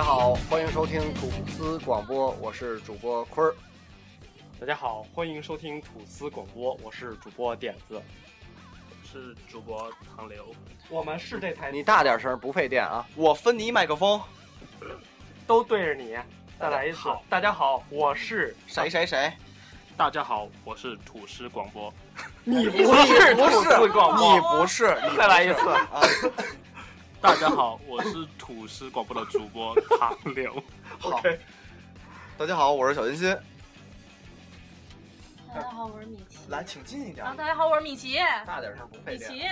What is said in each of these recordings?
家好，欢迎收听吐司广播，我是主播坤儿。大家好，欢迎收听吐司广播，我是主播点子。是主播唐流，我们是这台，你大点声，不费电啊！我分你麦克风，都对着你。再来一次，大家好，我是谁谁谁？大家好，我是吐司广播。你不是不吐司广播，你不是，你再来一次啊！大家好，我是土司广播的主播唐刘。好大家好，我是小欣欣。大家好，我是米奇。来，请近一点啊，大家好，我是米奇。大点声，不费米。奇，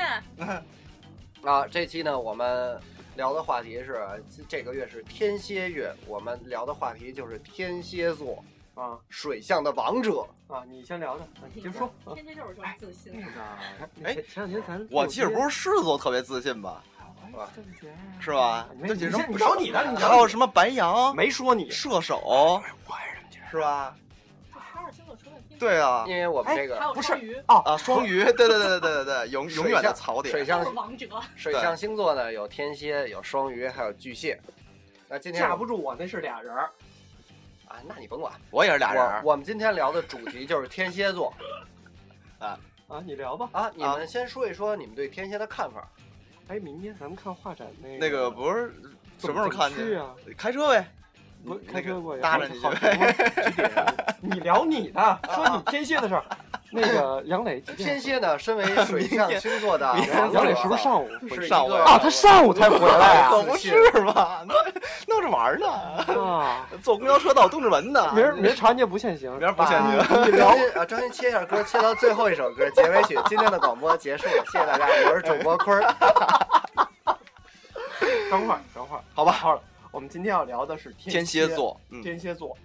啊，这期呢，我们聊的话题是这个月是天蝎月，我们聊的话题就是天蝎座啊水象的王者。啊！你先聊着，啊你先说。啊天蝎就是这么自信。那个，哎前前两天咱我记得不是狮子座特别自信吧？是吧？没就你先你聊你的，还有什么白羊、没说你射手，我是吧？这十二星座除了天蝎对啊因，为我们这个有双鱼，啊，双鱼，对对对对对对对，永 永远的槽点。水象王者。水象星座呢有天蝎、有双鱼，还有巨蟹。那今天架不住我，那是俩人儿。啊，那你甭管，我也是俩人我们今天聊的主题就是天蝎座 啊啊，你聊吧。啊。你们先说一说你们对天蝎的看法。哎，明天咱们看画展那个那个不是什么时候看去？去啊？开车呗。不开车过去，搭着你好你聊你的，说你天蝎的事儿。那个杨磊天蝎呢，身为水 象星座的，杨磊是不是上午是上午啊？他上午才回来啊？可不是嘛，那弄着玩呢，啊，坐公交车到东直门呢。明儿明儿长假不限行，明儿不限行聊啊，张鑫切一下歌，切到最后一首歌结尾曲。今天的广播结束了，谢谢大家，我是主播坤儿。等会儿，等会儿，好吧好了，我们今天要聊的是天蝎蝎，座，嗯，天蝎座。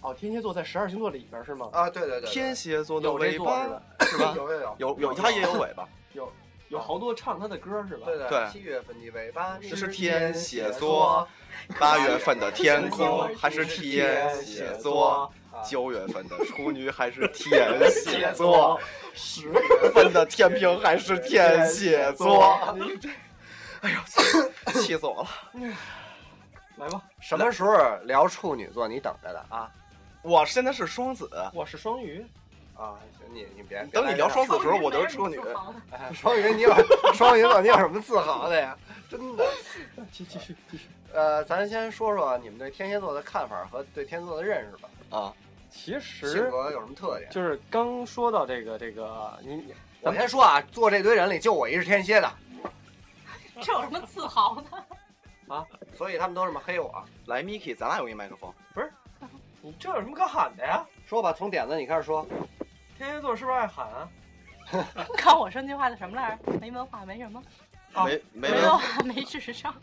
哦，天蝎座在十二星座里边是吗？啊，对对对，天蝎座的尾巴是吧？有有有有有，它也有尾巴。有有好多唱他的歌是吧？对对七月份的尾巴这是天蝎座，八月份的天空还是天蝎座，九月份的处女还是天蝎座，十月份的天平还是天蝎座。哎呦，气气死我了！来吧，什么时候聊处女座？你等着的啊我现在是双子，我是双鱼，啊！行，你你别等你聊双子的时候，我就是处女。哎双鱼，你有 双鱼座，你有什么自豪的呀？真的。继继续继续。呃，咱先说说你们对天蝎座的看法和对天蝎座的认识吧。啊，其性实格有什么特点？就是刚说到这个这个，你你我先说啊，坐这堆人里就我一是天蝎的，这有什么自豪的？所以他们都这么黑我。来，Miki，咱俩用一麦克风。不是你这有什么可喊的呀？说吧，从点子你开始说。天蝎座是不是爱喊啊？看我说那句话的什么来着？没文化，没什么，啊没没文化，没智商。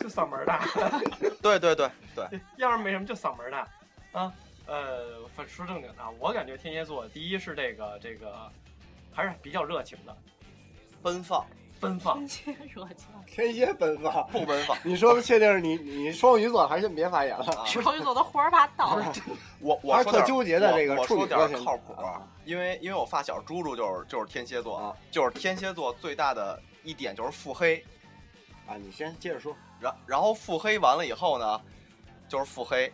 就嗓门大，对对对对，要是没什么就嗓门大啊。呃，反说正经的啊，我感觉天蝎座第一是这个这个还是比较热情的，奔放，奔放。天蝎座强，天蝎奔放。不奔放。你说的确定是你你双鱼座，还是先别发言了？啊 双鱼座都胡说八道。我我还是特说点儿纠结的这个我我说点靠谱啊，因为因为我发小猪猪就是就是天蝎座啊，就是天蝎座最大的一点就是腹黑，啊，你先接着说。然然后腹黑完了以后呢，就是腹黑。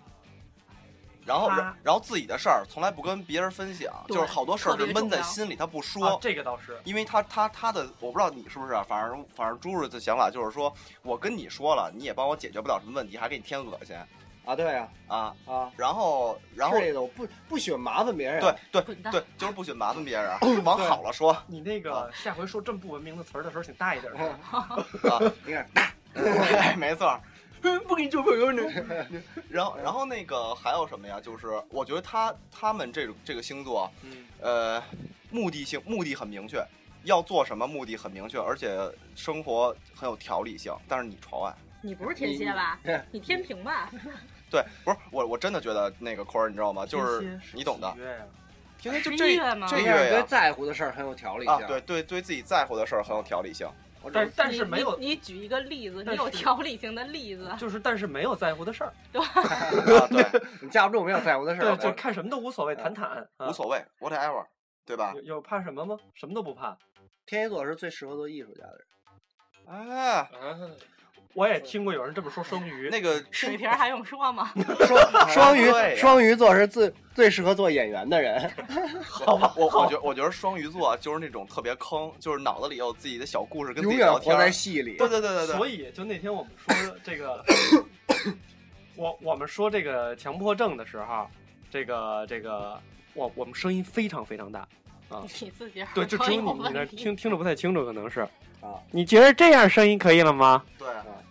然后，然然后自己的事儿从来不跟别人分享，就是好多事儿是闷在心里，他不啊说。这个倒是，因为他他他的我不知道你是不是啊，反正反正猪猪的想法就是说，我跟你说了，你也帮我解决不了什么问题，还给你添恶心啊，对呀，啊。啊，然后然后是这个，我不不喜欢麻烦别人。对，对对，就是不喜欢麻烦别人，往好了说你那个下回说这么不文明的词儿的时候，请大一点儿。啊，你看，对，没错儿。不跟你做朋友呢。然后然后那个还有什么呀？就是我觉得他他们这种这个星座，嗯，呃，目的性目的很明确，要做什么目的很明确，而且生活很有条理性。但是你除外。你不是天蝎吧？你天平吧？对，不是我，我真的觉得那个坤儿，你知道吗？就是你懂的天蝎就这一月吗这这样对月呀在乎的事儿很有条理性。啊，对对对自己在乎的事儿很有条理性。我但只但是没有，你你举一个例子，你有条理性的例子。就是但是没有在乎的事儿，啊，对，你架不住没有在乎的事对，儿。就看什么都无所谓，谈谈，啊无所谓，whatever，对吧有？有怕什么吗？什么都不怕。天蝎座是最适合做艺术家的人。哎，我也听过有人这么说双鱼，那个 水瓶还用说吗？双双鱼双鱼座是最最适合做演员的人。好吧，我我觉我觉得双鱼座就是那种特别坑，就是脑子里有自己的小故事，跟自永远活己聊天儿。在戏里。对对对对对，所以就那天我们说这个，我我们说这个强迫症的时候，这个这个我我们声音非常非常大，啊你自己对，就只有你你那。听听着不太清楚，可能是啊。你觉得这样声音可以了吗？对，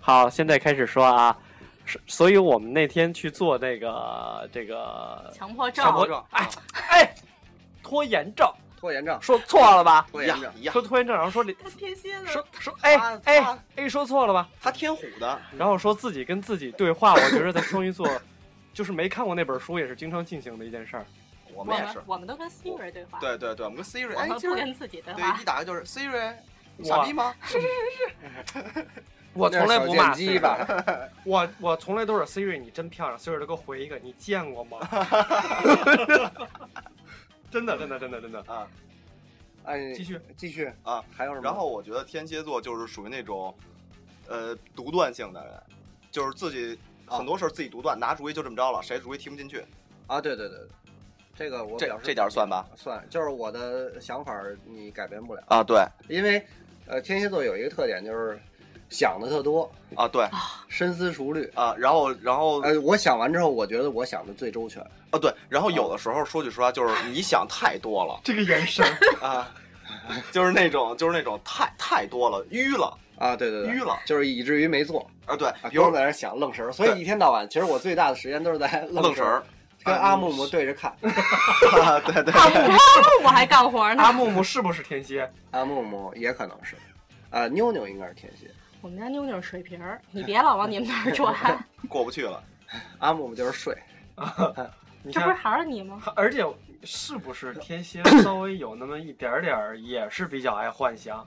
好，现在开始说啊。是所以我们那天去做那个这个强迫症强迫症哎 哎，拖延症，拖延症，说错了吧？拖延症。一样，说拖延症，然后说你他天蝎说的，说哎哎哎，说错了吧？他天虎的，然后说自己跟自己对话，我觉得在双鱼座，就是没看过那本书，也是经常进行的一件事儿。我我们也是。我们都跟 Siri 对话，对对对，我们跟 Siri，我哎，不跟自己对话对一。打开就是 Siri，傻逼吗？我从来不骂 Siri 吧？我我从来都是 Siri，你真漂亮，Siri 都给我回一个，你见过吗？真的真的真的真的，啊哎，继续继续啊！还有什么？然后我觉得天蝎座就是属于那种，呃，独断性的人，就是自己啊很多事儿自己独断，拿主意就这么着了，谁主意听不进去。啊，对对对，这个我这表示这点儿算吧？算，就是我的想法你改变不了，啊，对因为呃天蝎座有一个特点就是想的特多，啊，对深思熟虑。啊，然后然后呃，我想完之后，我觉得我想的最周全。啊，对，然后有的时候说句实话，就是你想太多了这个眼神，啊，就是那种就是那种太太多了，淤了啊，对对对，淤了就是以至于没做，啊，对，啊，比如光在那想愣神儿，所以一天到晚，其实我最大的时间都是在愣神儿，跟 阿木木对着看。啊，对对阿木阿木我还干活呢。阿木木是不是天蝎？阿木木也可能是，啊，妞妞应该是天蝎，我们家妞妞水瓶儿，你别老往你们那儿转，过不去了。阿木木就是睡。你这不是看，还是你吗？而且是不是 天蝎稍微有那么一点点儿，也是比较爱幻想。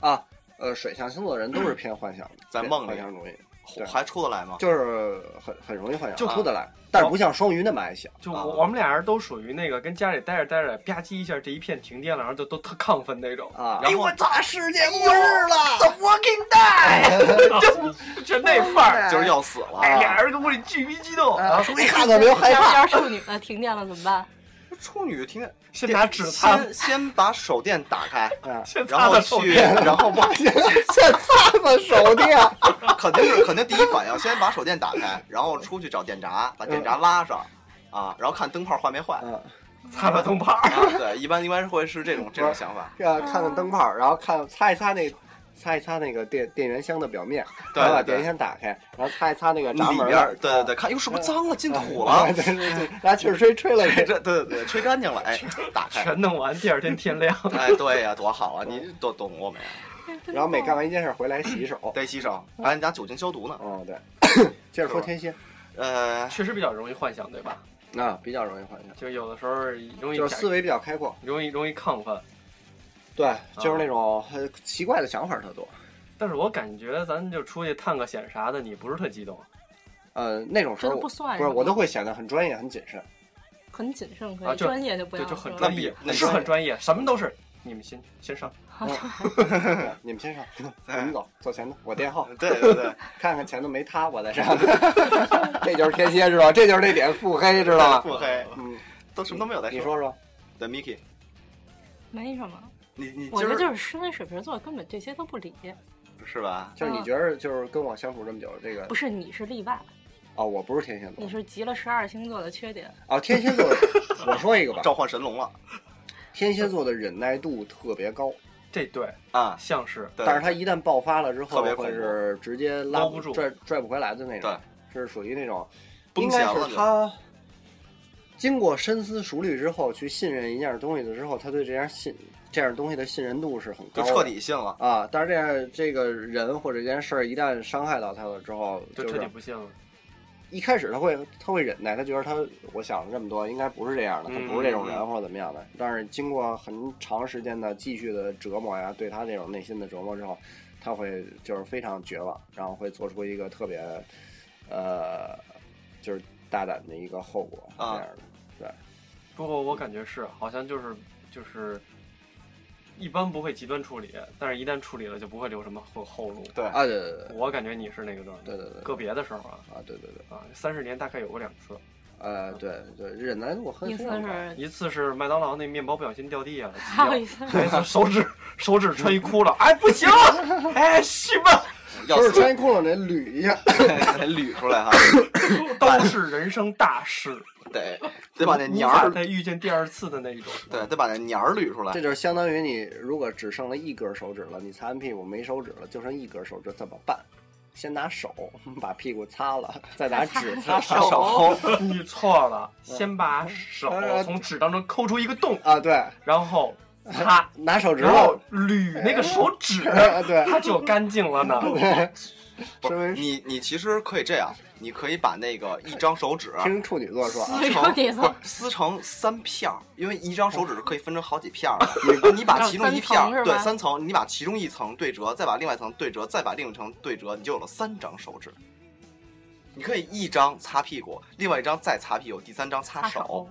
啊，呃，水象星座的人都是偏幻想的，偏在梦里幻想主义，对还出得来吗？就是很很容易幻想，就出得来，但是不像双鱼那么爱想。就啊我我们俩人都属于那个跟家里待着待着，吧唧一下这一片停电了，然后就都特亢奋那种。啊，然后我操，世界末日了！The Walking Dead，就就那范儿。就是要死了。哎，俩人跟屋里巨逼激动，然后啊，出一看到没有害怕。要是处女呃停电了怎么办？处女听先拿纸擦，先 先把手电打开，然后去，电。然后把先擦擦手电。肯定是肯定第一反应先把手电打开，然后出去找电闸，把电闸拉上，啊，然后看灯泡坏没坏。嗯，擦擦灯泡。啊，对，一般一般会是这种这种想法。要看看灯泡，然后看擦一擦那擦一擦那个电电源箱的表面，然后把电源箱打开，然后擦一擦那个闸里门边儿对对对，看哟是不是脏了进土了啊？对对对，拿气儿吹吹了这。这对对对，吹干净了，哎，打开。全弄完，第二天天亮。哎，对呀，多好啊！你都懂我没？然后每干完一件事回来洗手。得洗手，还拿酒精消毒呢。嗯，对。接着说天蝎，呃，确实比较容易幻想，对吧？啊，比较容易幻想，就有的时候容易就是思维比较开阔。容易容易亢奋。对，就是那种很奇怪的想法特多。但是我感觉咱就出去探个险啥的，你不是特激动呃，那种时候不算不是我都会显得很专业、很谨慎。很谨慎，可以，啊专业就不要对，就很专业，是那比很专业，什么都是。你们先先上，对 你们先上，我们走，走前头，我垫后，对对对，看看前头没他，我再上。这就是天蝎，知道吧？这就是那点腹黑，知道吧？腹黑，嗯，都什么都没有再你说说，对，Miki，没什么。你你我觉得就是身为水瓶座，根本这些都不理。是吧？就是你觉得就是跟我相处这么久，这个不是你是例外，哦，我不是天蝎座你是集了十二星座的缺点。哦，天蝎座，我说一个吧，召唤神龙了天蝎座的忍耐度特别高，这对啊！像是对但是他一旦爆发了之后，特别会是直接拉不住拽拽不回来的那种，对，是属于那种，应该是他经过深思熟虑之后，去信任一样东西的之后，他对这样信这样东西的信任度是很高的，就彻底信了。啊。但是这样这个人或者这件事儿一旦伤害到他了之后，就彻底不信了。一开始他会他会忍耐，他觉得他我想了这么多应该不是这样的，他不是这种人嗯或者怎么样的。但是经过很长时间的继续的折磨呀，对他这种内心的折磨之后，他会就是非常绝望，然后会做出一个特别呃就是大胆的一个后果这啊样的。对不过我感觉是，好像就是就是，一般不会极端处理，但是一旦处理了就不会留什么后后路。对。啊，对对对。我感觉你是那个状态。对对对。个别的时候啊。啊，对对对，啊，三十年大概有过两次，呃，对对，忍耐度很一次。是，一次是麦当劳那面包不小心掉地下了，还有一次一次手指 手指穿一窟窿，哎不行！了，哎是吧，要就是穿一窟窿得捋一下，得 捋出来哈，都是人生大事，得得把那无年儿，法再遇见第二次的那一种。对，得把那年儿捋出来这。就是相当于你如果只剩了一根手指了，你擦完屁股没手指了，就剩一根手指怎么办？先拿手把屁股擦了，再拿纸擦 擦手。手，你错了，先把手呃从纸当中抠出一个洞，啊，对，然后擦，拿手指然后头，捋那个手指，啊，对，它就干净了呢。不是身为你你其实可以这样，你可以把那个一张手指听处女座说啊，撕成底不是撕成三片儿，因为一张手指可以分成好几片儿的。你把其中一片儿对三层，你把其中一层对折，再把另外一层对折，再把另一层对折，你就有了三张手指。你可以一张擦屁股，另外一张再擦屁股，第三张擦手擦手。，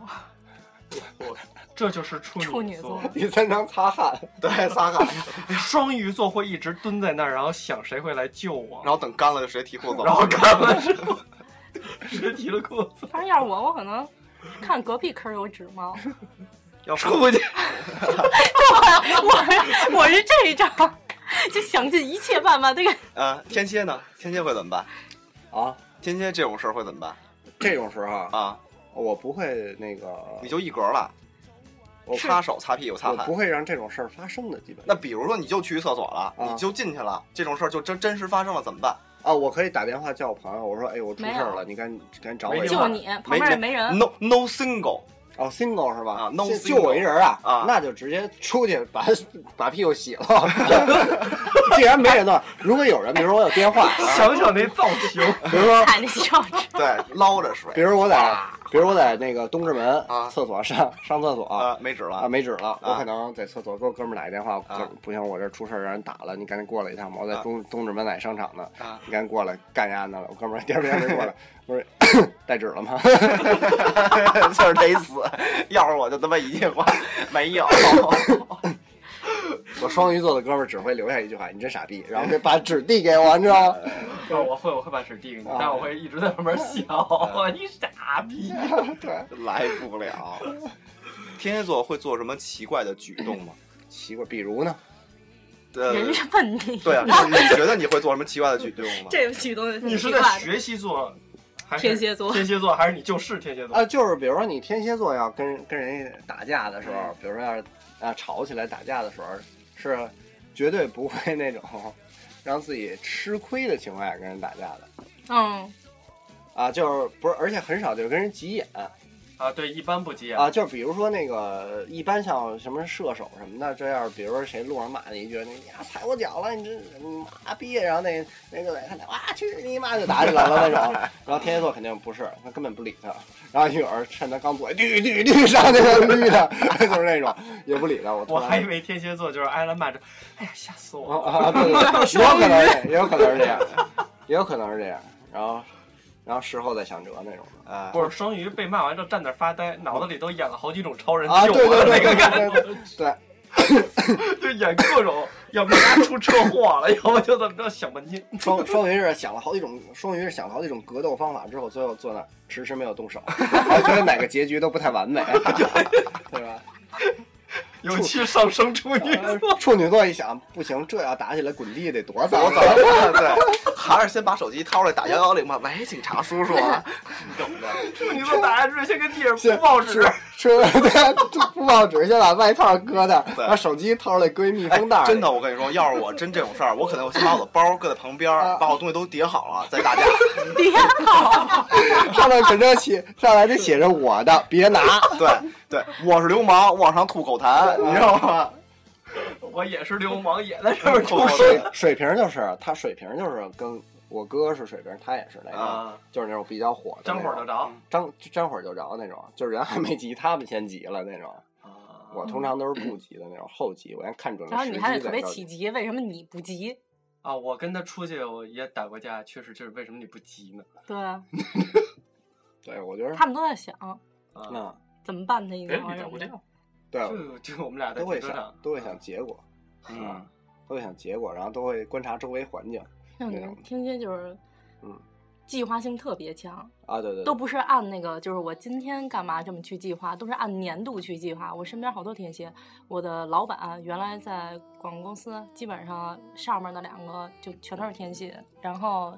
这就是处处女座座。第三张擦汗，对，擦汗，双鱼座会一直蹲在那儿，然后想谁会来救我，然后等干了就直接提裤子。然后干了之后，谁提了裤子。反正要是我，我可能看隔壁坑有纸吗，要出去，我是 我是这一招，就想尽一切办法。这个啊，天蝎呢？天蝎会怎么办？啊，天蝎这种事儿会怎么办这种时候啊，啊？我不会那个，你就一格了，我擦手、擦屁股、擦汗不。会让这种事儿发生的，基本那比如说你就去厕所了，啊你就进去了，这种事儿就真真实发生了怎么办？啊，我可以打电话叫我朋友，我说，哎，我出事儿了，你赶紧赶紧找我没一下。就你旁边也没人，No no single，哦，single 是吧？啊，no 就 single 就我一人啊，啊那就直接出去把 把屁股洗了。既然没人的话，如果有人，比如说我有电话，想想那造型，比如说踩那对，捞着水比如我在，比如我在那个东直门啊。厕所上上厕所。啊，没纸了。啊，没纸了，我可能在厕所给我哥们儿打一电话，不行，我这出事儿让人打了，你赶紧过来一趟。吧，我在啊。东东直门奶商场呢，啊，你赶紧过来干丫呢了，我哥们儿颠儿颠儿过来，不是 带纸了吗？就是得死。要是我就这么一句话，没有。我双鱼座的哥们儿只会留下一句话：你真傻逼，然后就把纸递给我，你知道吗？我会我会把纸递给你，啊但我会一直在旁边 笑，你傻逼。对，来不了。天蝎座会做什么奇怪的举动吗？奇怪，比如呢？呃，人是问题。对啊，你你觉得你会做什么奇怪的举动吗？这个举动挺你是。在学习座，还是天蝎座天蝎座还是你就是天蝎座？啊，就是比如说你天蝎座要跟跟人家打架的时候，比如说要是啊吵起来打架的时候，是绝对不会那种让自己吃亏的情况下跟人打架的。嗯，啊，就是不是，而且很少就是跟人急眼啊，对，一般不急啊，就是比如说那个，一般像什么射手什么的，这样，比如说谁路上骂你一句，你呀踩我脚了，你这你妈逼，然后那那就得看哇去你妈就打起来了那种。然后天蝎座肯定不是，他根本不理他。然后一会儿趁他刚坐，绿绿绿上去就绿的，就是那种也不理他。我我还以为天蝎座就是挨了骂着，哎呀吓死我了。啊，对对有可能是，也有可能是这样，也有可能是这样。然后。然后事后再想辙那种的，哎，不是双鱼被骂完之后站那发呆，脑子里都演了好几种超人啊，救对对对我的那个对感觉，对，就演各种，要不他出车祸了，要不就怎么着想半天。双双鱼是想了好几种，双鱼是想了好几种格斗方法之后，最后坐那儿迟迟没有动手，还觉得哪个结局都不太完美，对吧？有气上升处女座，处女座一想，不行，这要打起来滚地得多脏我早对，还是先把手机掏出来打幺幺零吧。喂，警察叔叔啊，你懂的。处女座打下去先跟地上先铺报纸，是 对，铺报纸先把外套搁那儿，对把手机掏出来归密封袋真的，我跟你说，要是我真这种事儿，我可能先把我的包搁在旁边把我东西都叠好了，再打架。叠好，上面肯定写，上来得写着我的，别拿。对对，我是流氓，往上吐口痰，你知道吗？我也是流氓，也在这儿吐口水痰。水瓶就是他水瓶就是跟我哥是水瓶，他也是那种，啊，就是那种比较火的沾火就着沾沾火就着那种，就是人还没急，他们先急了那种。啊我通常都是不急的那种，后急，我先看准了然后你还得特别。起急，为什么你不急？啊！我跟他出去，我也打过架，确实就是为什么你不急呢？对啊，对，我觉得，他们都在想啊，嗯，怎么办他一别定要这理他我这对，就就我们俩在都会想都会想结果，嗯，都会想结果，然后都会观察周围环境像你那种天蝎就是，嗯，计划性特别强，啊，对对，对都不是按那个，就是我今天干嘛这么去计划，都是按年度去计划。我身边好多天蝎，我的老板原来在广告公司，基本上上面的两个就全都是天蝎，然后。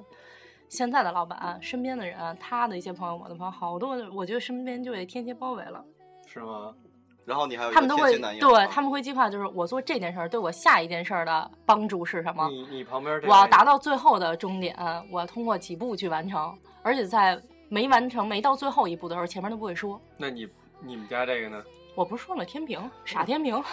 现在的老板身边的人，他的一些朋友，我的朋友，好多，我觉得身边就被天蝎包围了。是吗？然后你还有他们都会对他们会计划，就是我做这件事儿对我下一件事儿的帮助是什么？你你旁边这我要达到最后的终点，我要通过几步去完成，而且在没完成、没到最后一步的时候，前面都不会说。那你你们家这个呢？我不是说了天平，傻天平，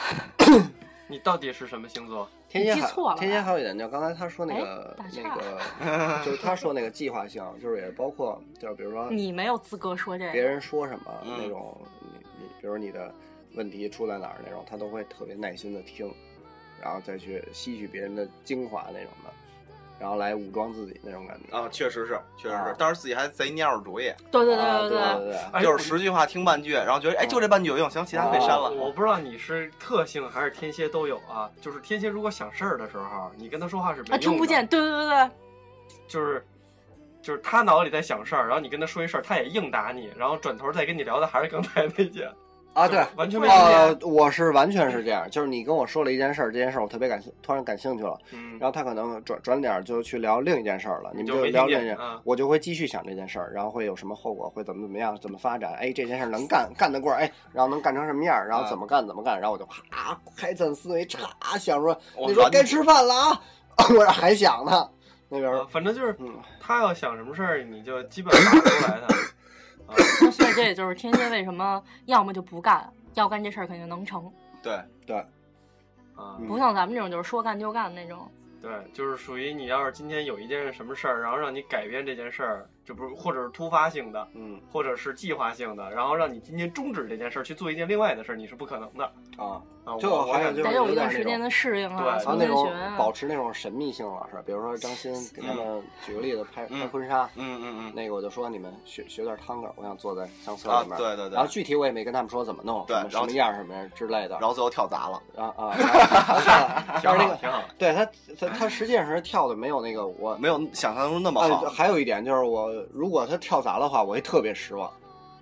你到底是什么星座？天蝎记错了天蝎还有一点，就刚才他说那哎个那个，就是他说那个计划性，就是也包括，就是比如说你没有资格说这个别。人说什么嗯那种，你你比如你的问题出在哪儿那种，他都会特别耐心的听，然后再去吸取别人的精华那种的，然后来武装自己那种感觉。啊，确实是，确实啊是，当时自己还贼蔫儿主意，对对啊对对对对就是十句话听半句，然后觉得哎，就这半句有用，行，其他可以删了。我不知道你是特性还是天蝎都有啊。就是天蝎如果想事儿的时候，你跟他说话是没啊，用的。听不见，对对对对，就是就是他脑子里在想事儿，然后你跟他说一事儿，他也硬打你，然后转头再跟你聊的还是刚才那件啊对。完全没用呃。，我是完全是这样，就是你跟我说了一件事儿，这件事儿我特别感兴，突然感兴趣了，嗯然后他可能转转点儿就去聊另一件事儿了，你们就聊另一件。我就会继续想这件事儿，然后会有什么后果，会怎么怎么样，怎么发展，哎，这件事儿能干干得过，哎，然后能干成什么样儿，然后怎么干怎么干，然后我就啪开展思维，嚓想说，你说该吃饭了啊，我这还想呢，那边反正就是嗯他要想什么事儿，你就基本打出来他。啊，那所以这也就是天蝎为什么要么就不干，要干这事儿肯定能成，对，对，啊，嗯不像咱们这种就是说干就干那种。对，就是属于你要是今天有一件什么事儿，然后让你改变这件事儿，就不是或者是突发性的，嗯或者是计划性的，然后让你今天终止这件事儿去做一件另外的事儿，你是不可能的啊，啊。就我还有就是得有一段时间的适应啊，对然后那种。保持那种神秘性了，是？比如说张欣给他们举个例子，拍拍婚纱，嗯嗯嗯那个我就说你们学学点探戈，我想坐在相册里，面。对对对然后，具体我也没跟他们说怎么弄，对然后什么样什么样之类的。然后最后跳砸了，啊啊，但挺好，是那个，挺好。对他他他实际上是跳的没有那个我没有想象中那么啊，好。还有一点就是我如果他跳砸的话，我会特别失望。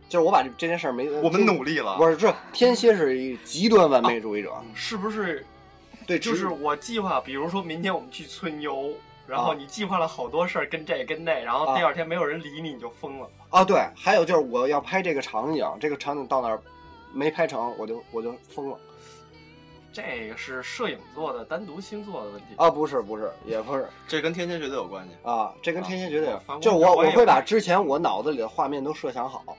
就是我把这这件事儿没，我们努力了，不是这天蝎是一极端完美主义者，是不是对，就是我计划，比如说明天我们去春游，然后啊你计划了好多事儿，跟这跟那，然后第二天没有人理你，你就疯了。啊，对，还有就是我要拍这个场景，这个场景到那儿没拍成，我就我就疯了。这个是摄影座的单独星座的问题。啊，不是不是，也不是这跟天蝎绝对有关系。啊，这跟天蝎绝对有啊反，就我我会把之前我脑子里的画面都设想好，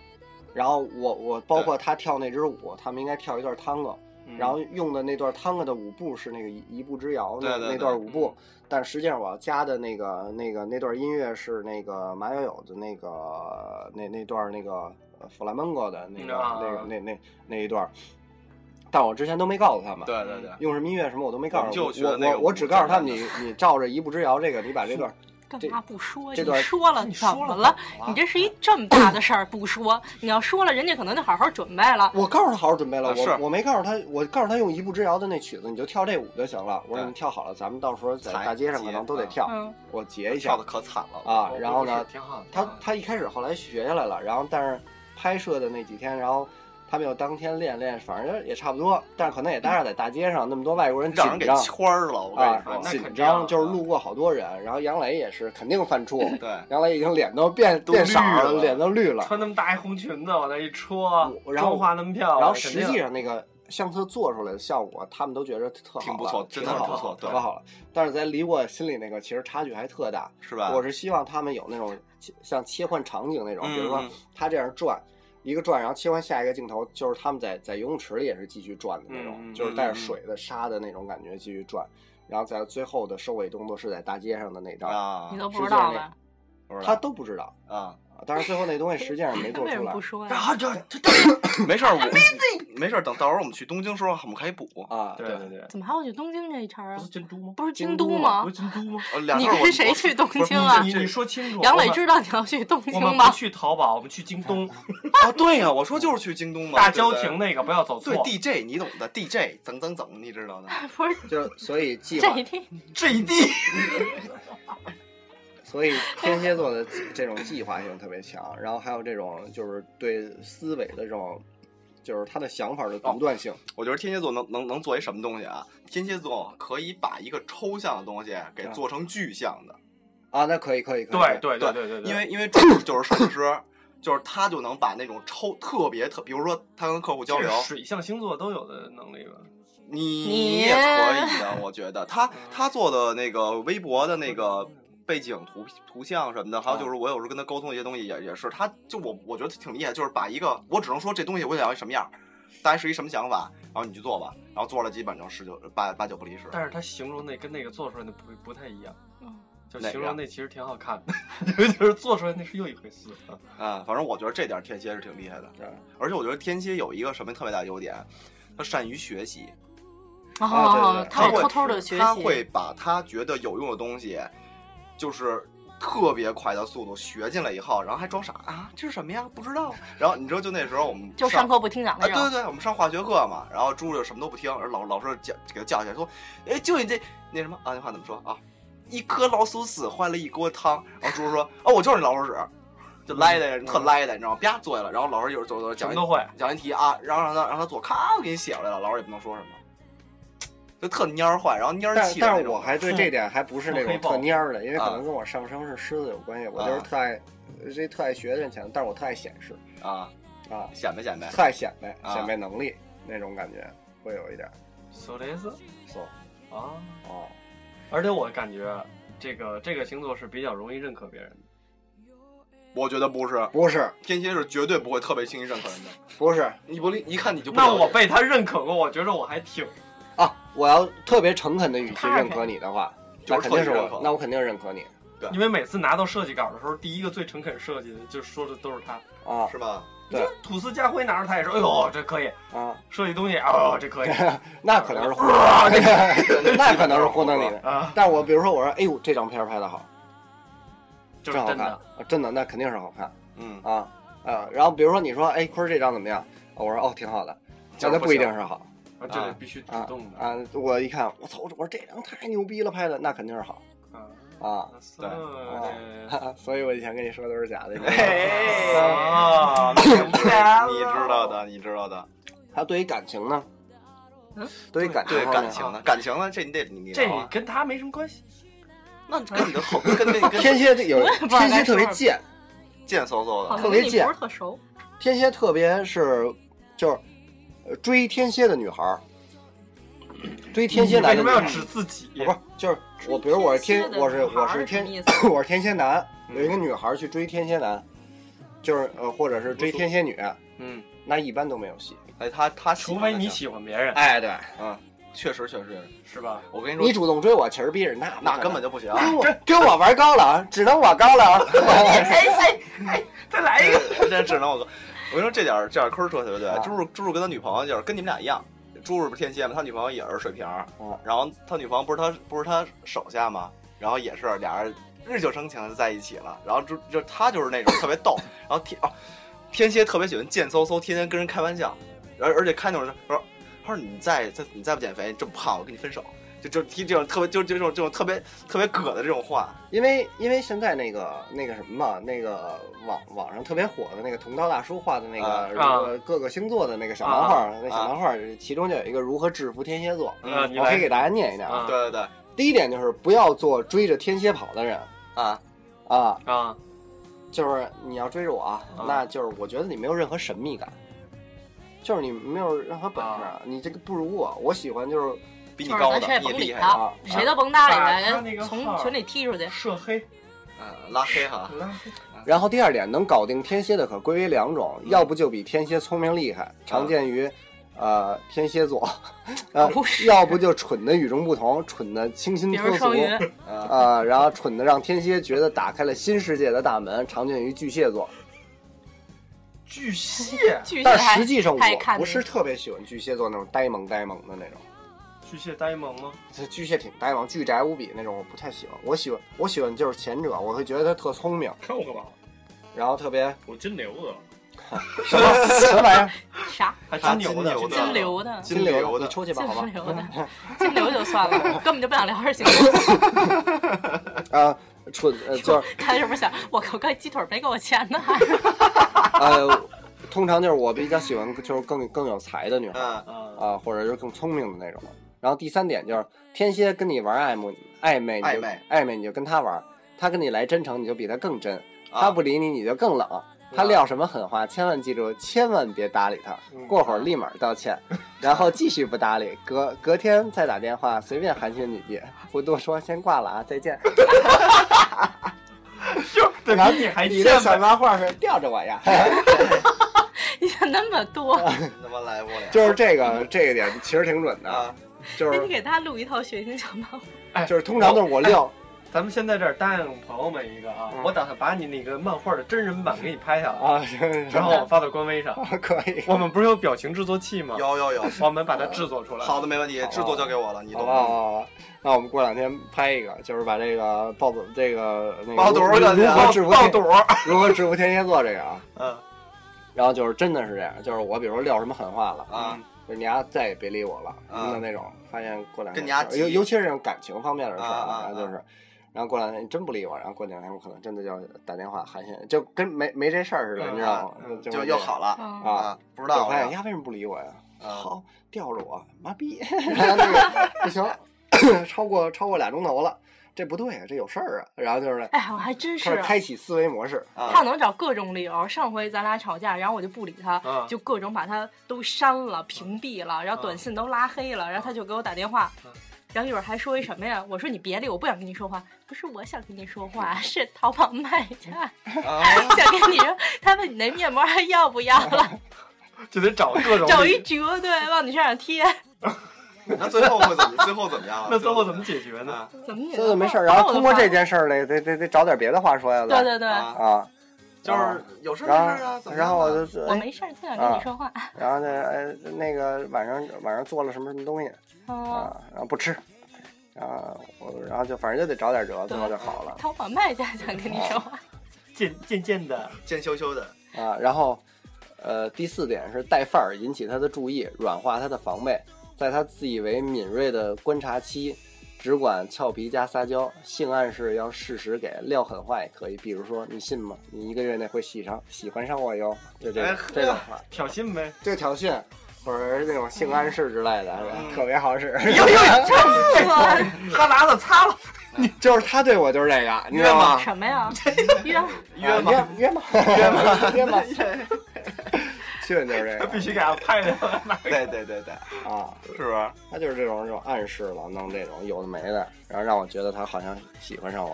然后我我包括他跳那支舞，他们应该跳一段探戈，嗯然后用的那段探戈的舞步是那个一一步之遥那那段舞步，但实际上我要加的那个那个那段音乐是那个马友友的那个那那段那个呃弗拉门戈的那个、啊那个那那那一段，但我之前都没告诉他们。对对对，用什么音乐什么我都没告诉我们就我我我只告诉他们你你照着一步之遥这个你把这段 干嘛不说？你这段说了怎么了？你这是一这么大的事儿，不说，你要说了，人家可能就好好准备了。我告诉他好好准备了，啊是我我没告诉他，我告诉他用一步之遥的那曲子，你就跳这舞就行了。我说你跳好了，咱们到时候在大街上可能都得跳，嗯，我截一下跳的可惨了啊。然后呢，挺好的。他他一开始后来学下来了，然后但是拍摄的那几天，然后他们又当天练练，反正也差不多，但是可能也搭着在大街上那么多外国人紧让人给张圈儿了，我跟啊你说，紧那肯定张，啊就是路过好多人，然后杨磊也是肯定犯怵，对，杨磊已经脸都变都变色了，脸都绿了。穿那么大一红裙子往那一戳，然后妆化那么漂亮，然后实际上那个相册做出来的效果，他们都觉得特好，挺不错真的挺不错可好了。但是咱离我心里那个，其实差距还特大。是吧？我是希望他们有那种像切换场景那种，比如说他这样转。一个转，然后切换下一个镜头，就是他们在在游泳池里也是继续转的那种，就是带着水的沙的那种感觉继续转，然后在最后的收尾动作是在大街上的那张，啊你，都不知道呗？不知道。他都不知道，啊，但是最后那东西实际上没他为什做出来么不说呀？啊，这这没事儿，我没事儿，等到时候我们去东京的时候，我们可以补。啊。对对对，怎么还要去东京这一茬啊不是？京都吗？不是京京都都吗不是？京都吗？呃两个我你跟谁去东京啊？你你说清楚。杨磊知道你要去东京吗我们不？去淘宝，我们去京东啊？对呀，我说就是去京东嘛，大对不对郊亭那个，不要走错对。DJ 你懂的，DJ 整整整，你知道的。不是就所以计划这一天，这一地，所以天蝎座的这种计划性特别强，然后还有这种就是对思维的这种，就是他的想法的独断性。我觉得天蝎座能能能做一什么东西啊？天蝎座可以把一个抽象的东西给做成具象的。啊，那可以可以可以。对对对对对对，因为因为这就是设计师，就是他就能把那种抽特别特，比如说他跟客户交流水象星座都有的能力吧？你你也可以的，我觉得他他做的那个微博的那个背景图图像什么的，还有就是我有时候跟他沟通一些东西也也是，他就我我觉得挺厉害，就是把一个我只能说这东西我想要什么样，大家是一什么想法，然后你去做吧，然后做了基本上十九八八九不离十。但是他形容那跟那个做出来的不不太一样，嗯就形容那其实挺好看的，就是做出来那是又一回事啊。啊，反正我觉得这点天蝎是挺厉害的，对而且我觉得天蝎有一个什么特别大的优点，他善于学习，哦对，他会他会偷偷的学他，会把他觉得有用的东西，就是特别快的速度学进来以后，然后还装傻啊，这是什么呀？不知道。然后你知道，就那时候我们就上课不听讲啊，那种。对对对，我们上化学课嘛，然后猪就什么都不听，然后老老师叫给他叫起来说，哎，就你这那什么啊，那话怎么说啊？一颗老鼠屎坏了一锅汤。然后猪说，哦，我就是那老鼠屎，就赖的，特赖的，你知道吗？啪坐下了，然后老师一会儿走走讲一都会，讲一题啊，然后让他让他做，咔我给你写出来了，老师也不能说什么，就特蔫儿坏，然后蔫儿气那种。但是我还对这点还不是那种特蔫儿的，因为可啊能跟我上升是狮子有关系。我就是特爱这特爱学的人强，但是我特爱显示啊，啊，显摆显摆。特爱显摆啊显摆能力那种感觉会有一点。说的是 so 啊。哦，而且我感觉这个这个星座是比较容易认可别人的。我觉得不是，不是天蝎是绝对不会特别轻易认可人的。不是你不理，一看你就不那我被他认可过，我觉得我还挺啊，我要特别诚恳的语气认可你的话，那就肯定是认可。我，那我肯定认可你。对。因为每次拿到设计稿的时候，第一个最诚恳设计的就说的都是他。啊。是吧？对。吐司家辉拿着他也说：“哎呦，这可以。啊，设计东西，哦，这可以。那可能是糊弄，那可能是糊弄你的。啊，但我比如说我说，哎呦，这张片儿拍的好，就是真的。真好看。啊，真的，那肯定是好看。嗯，啊啊。然后比如说你说，哎，坤儿这张怎么样？我说哦，挺好的，就是那不一定是好啊，这得必须主啊动的啊。我一看，我操，我说这张太牛逼了，拍的那肯定是好啊。啊。对啊，所以我以前跟你说都是假的。你知道的，你知道的。还有对于感情呢？嗯，对于感情对感情呢，感情呢，这你得你你这跟他没什么关系。那跟你的后 跟天蝎有天蝎特别贱，贱嗖嗖的，特别贱不是特熟。天蝎特别是就是呃追天蝎的女孩儿，追天蝎男为什么要指自己？不是就是我，比如我是天我是我是天我是天蝎男，有一个女孩儿去追天蝎男，就是呃，或者是追天蝎女，嗯，那一般都没有戏。哎，他他除非你喜欢别人，哎，对嗯，确实确实，是吧？我跟你说，你主动追我，其实逼人那那根本就不行。跟我跟我玩高了，只能我高了。再来一个，这这只能我。我跟你说，这点儿这点儿坑说的特别对啊。朱柱朱柱跟他女朋友就是跟你们俩一样，朱柱不是天蝎嘛，他女朋友也是水瓶儿啊，然后他女朋友不是他不是他手下嘛，然后也是俩人日久生情的在一起了。然后就就他就是那种特别逗，然后天哦，天蝎特别喜欢贱嗖嗖，天天跟人开玩笑，而而且开那种说他说你再再你再不减肥，你这么胖，我跟你分手。就就提这种特别就就这种这种特别特别葛的这种话，因为因为现在那个那个什么嘛，那个网网上特别火的那个同刀大叔画的那个、各个星座的那个小漫画，啊那小漫画其中就有一个如何制服天蝎座，嗯，我可以给大家念一念啊。啊。对对对。第一点就是不要做追着天蝎跑的人啊，啊，啊，就是你要追着我那就是我觉得你没有任何神秘感，就是你没有任何本事，啊。你这个不如我，我喜欢就是比你高的咱谁也甭理你也厉害他啊，谁都甭搭理把他从群里踢出去。涉黑，啊，拉黑哈，拉黑。然后第二点，能搞定天蝎的可归为两种，要不就比天蝎聪明厉害，常见于，呃天蝎座，呃不，要不就蠢的与众不同，蠢的清新脱俗比如双，鱼，嗯，呃，然后蠢的让天蝎觉得打开了新世界的大门，常见于巨蟹座。巨蟹，但实际上我不是特别喜欢巨蟹座那种呆萌呆萌的那种，巨蟹呆萌吗？这巨蟹挺呆萌，巨宅无比那种，我不太喜欢。我喜欢我喜欢就是前者，我会觉得他特聪明，看我干嘛？然后特别我金牛的，什么什么玩意儿，啥金牛的，金牛的金牛的，出去吧，好吧金。牛的，金牛就算了，我 根本就不想聊这星座。啊，蠢呃就是他是不是想我我刚鸡腿没给我钱呢？还呃，通常就是我比较喜欢就是更更有才的女孩啊、嗯，啊，或者是更聪明的那种。然后第三点就是天蝎跟你玩暧昧暧昧你就暧昧暧昧你就跟他玩，他跟你来真诚你就比他更真，啊他不理你你就更冷。他撂什么狠话，千万记住，千万别搭理他。过会儿立马道歉，然后继续不搭理，隔隔天再打电话，随便寒暄几句，不多说，先挂了啊，再见。就对然后你还你这小欠呗，漫画是吊着我呀，你想那么多？他妈来不了，就是这个这个点其实挺准的，啊，就是那你给他录一套血腥小漫画，哎，就是通常都是我撂，咱们先在这儿答应朋友们一个啊，嗯我打算把你那个漫画的真人版给你拍下来，啊，是然后我发到官微上。可以，我们不是有表情制作器吗？有有有，我们把它制作出来。好的没问题，制作交给我了，你懂吗？吧好。那我们过两天拍一个，就是把这个暴走这个那个爆肚儿如如何制爆肚，如何制服天蝎座这个啊，嗯然后就是真的是这样，就是我比如说撂什么狠话了啊，就是你丫再也别理我了啊的那种，发现过两天尤尤其是这种感情方面的事儿啊啊啊然后就是。然后过两天你真不理我，然后过两天我可能真的就要打电话寒暄，就跟没没这事儿似的，嗯你知道吗？嗯就又好了嗯啊，啊，不知道啊发现丫，为什么不理我呀？啊好，吊着我，妈逼！然后那个不行了，超过超过俩钟头了，这不对啊，这有事儿啊。然后就是哎，我还真是。开启思维模式，啊他能找各种理由。上回咱俩吵架，然后我就不理他，嗯就各种把他都删了、屏蔽了，然后短信都拉黑了，然后他就给我打电话嗯，然后一会儿还说一什么呀？我说你别理我，不想跟你说话。不是我想跟你说话，是淘宝卖家啊，想跟你说，他问你那面膜还要不要了，就得找各种找一折对，往你身上贴，那最后会怎么？最后怎么样啊？那最后怎么解决呢？啊怎么你这就没事儿。然后通过这，件事儿得得得得找点别的话说呀，对对对，啊，啊，就是有事儿没然事儿啊，然后我就哎我没事儿，就想跟你说话。然后呢，呃，那个晚上晚上做了什么什么东西嗯，啊，然后不吃，然后我然后就反正就得找点辙，最后就好了淘宝卖家想跟你说话。渐渐渐的，渐羞羞的，啊。然后呃，第四点是带范儿，引起他的注意，软化他的防备，在他自以为敏锐的观察期。只管俏皮加撒娇，性暗示要适时给，撂狠话也可以。比如说，你信吗？你一个月内会喜上喜欢上我哟，就这个哎这种话，挑衅呗。这个挑衅或者是那种性暗示之类的，嗯特别好使。哈喇 子擦了，你就是他对我就是这个，你知道吗？什么呀？约约吗？啊约吗？约吗？约吗？基本就是这个 必须给他拍下来。对对对对，啊，是不是？他就是这种这种暗示了，弄这种有的没的，然后让我觉得他好像喜欢上了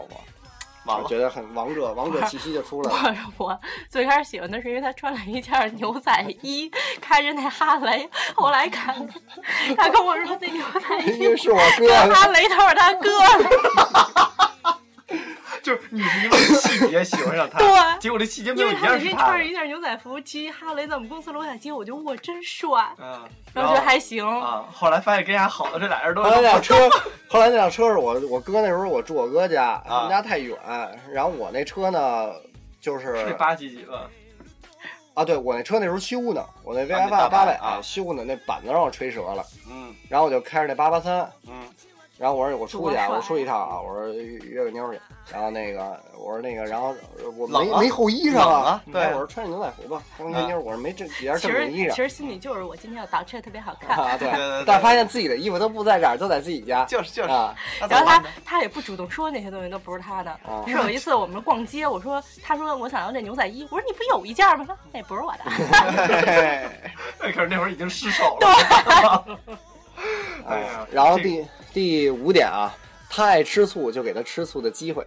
我觉得很王者王者气息就出来了。我 我最开始喜欢的是因为他穿了一件牛仔衣，开着那哈雷。后来看，他跟我说那牛仔衣 因为是我哥哈雷都是他哥。就是你是因为细节喜欢上他，对结果这细节没因有一为他那天样是他。穿着一件牛仔服，骑哈雷在我们公司楼下接我，就我真帅，嗯，然后觉得还行。啊，后来发现跟人家好的这俩人都后来那辆车，后来那辆车是我我哥那时候我住我哥家，他啊们家太远，然后我那车呢就是是八几几吧？啊，对我那车那时候修呢，我那 V 啊 F 那大八百啊修呢，那板子让我吹折了，嗯然后我就开着那八八三，嗯，然后我说我出去啊，我出一趟啊，我说约个妞去，然后那个我说那个，然后我没啊没厚衣裳冷啊对哎我说穿着牛仔服吧，刚约妞，我说没这几件其实正经衣裳其。实心里就是我今天要捯饬的特别好看。啊，对对对对，但发现自己的衣服都不在这儿，都在自己家。就是就是，啊，然后他他也不主动说那些东西都不是他的。啊是有一次我们逛街，我说他说我想要这牛仔衣，我说你不有一件吗？他说那不是我的。嘿哎，可是那会儿已经失手了。哎呀啊，然后这第第五点啊，他爱吃醋，就给他吃醋的机会，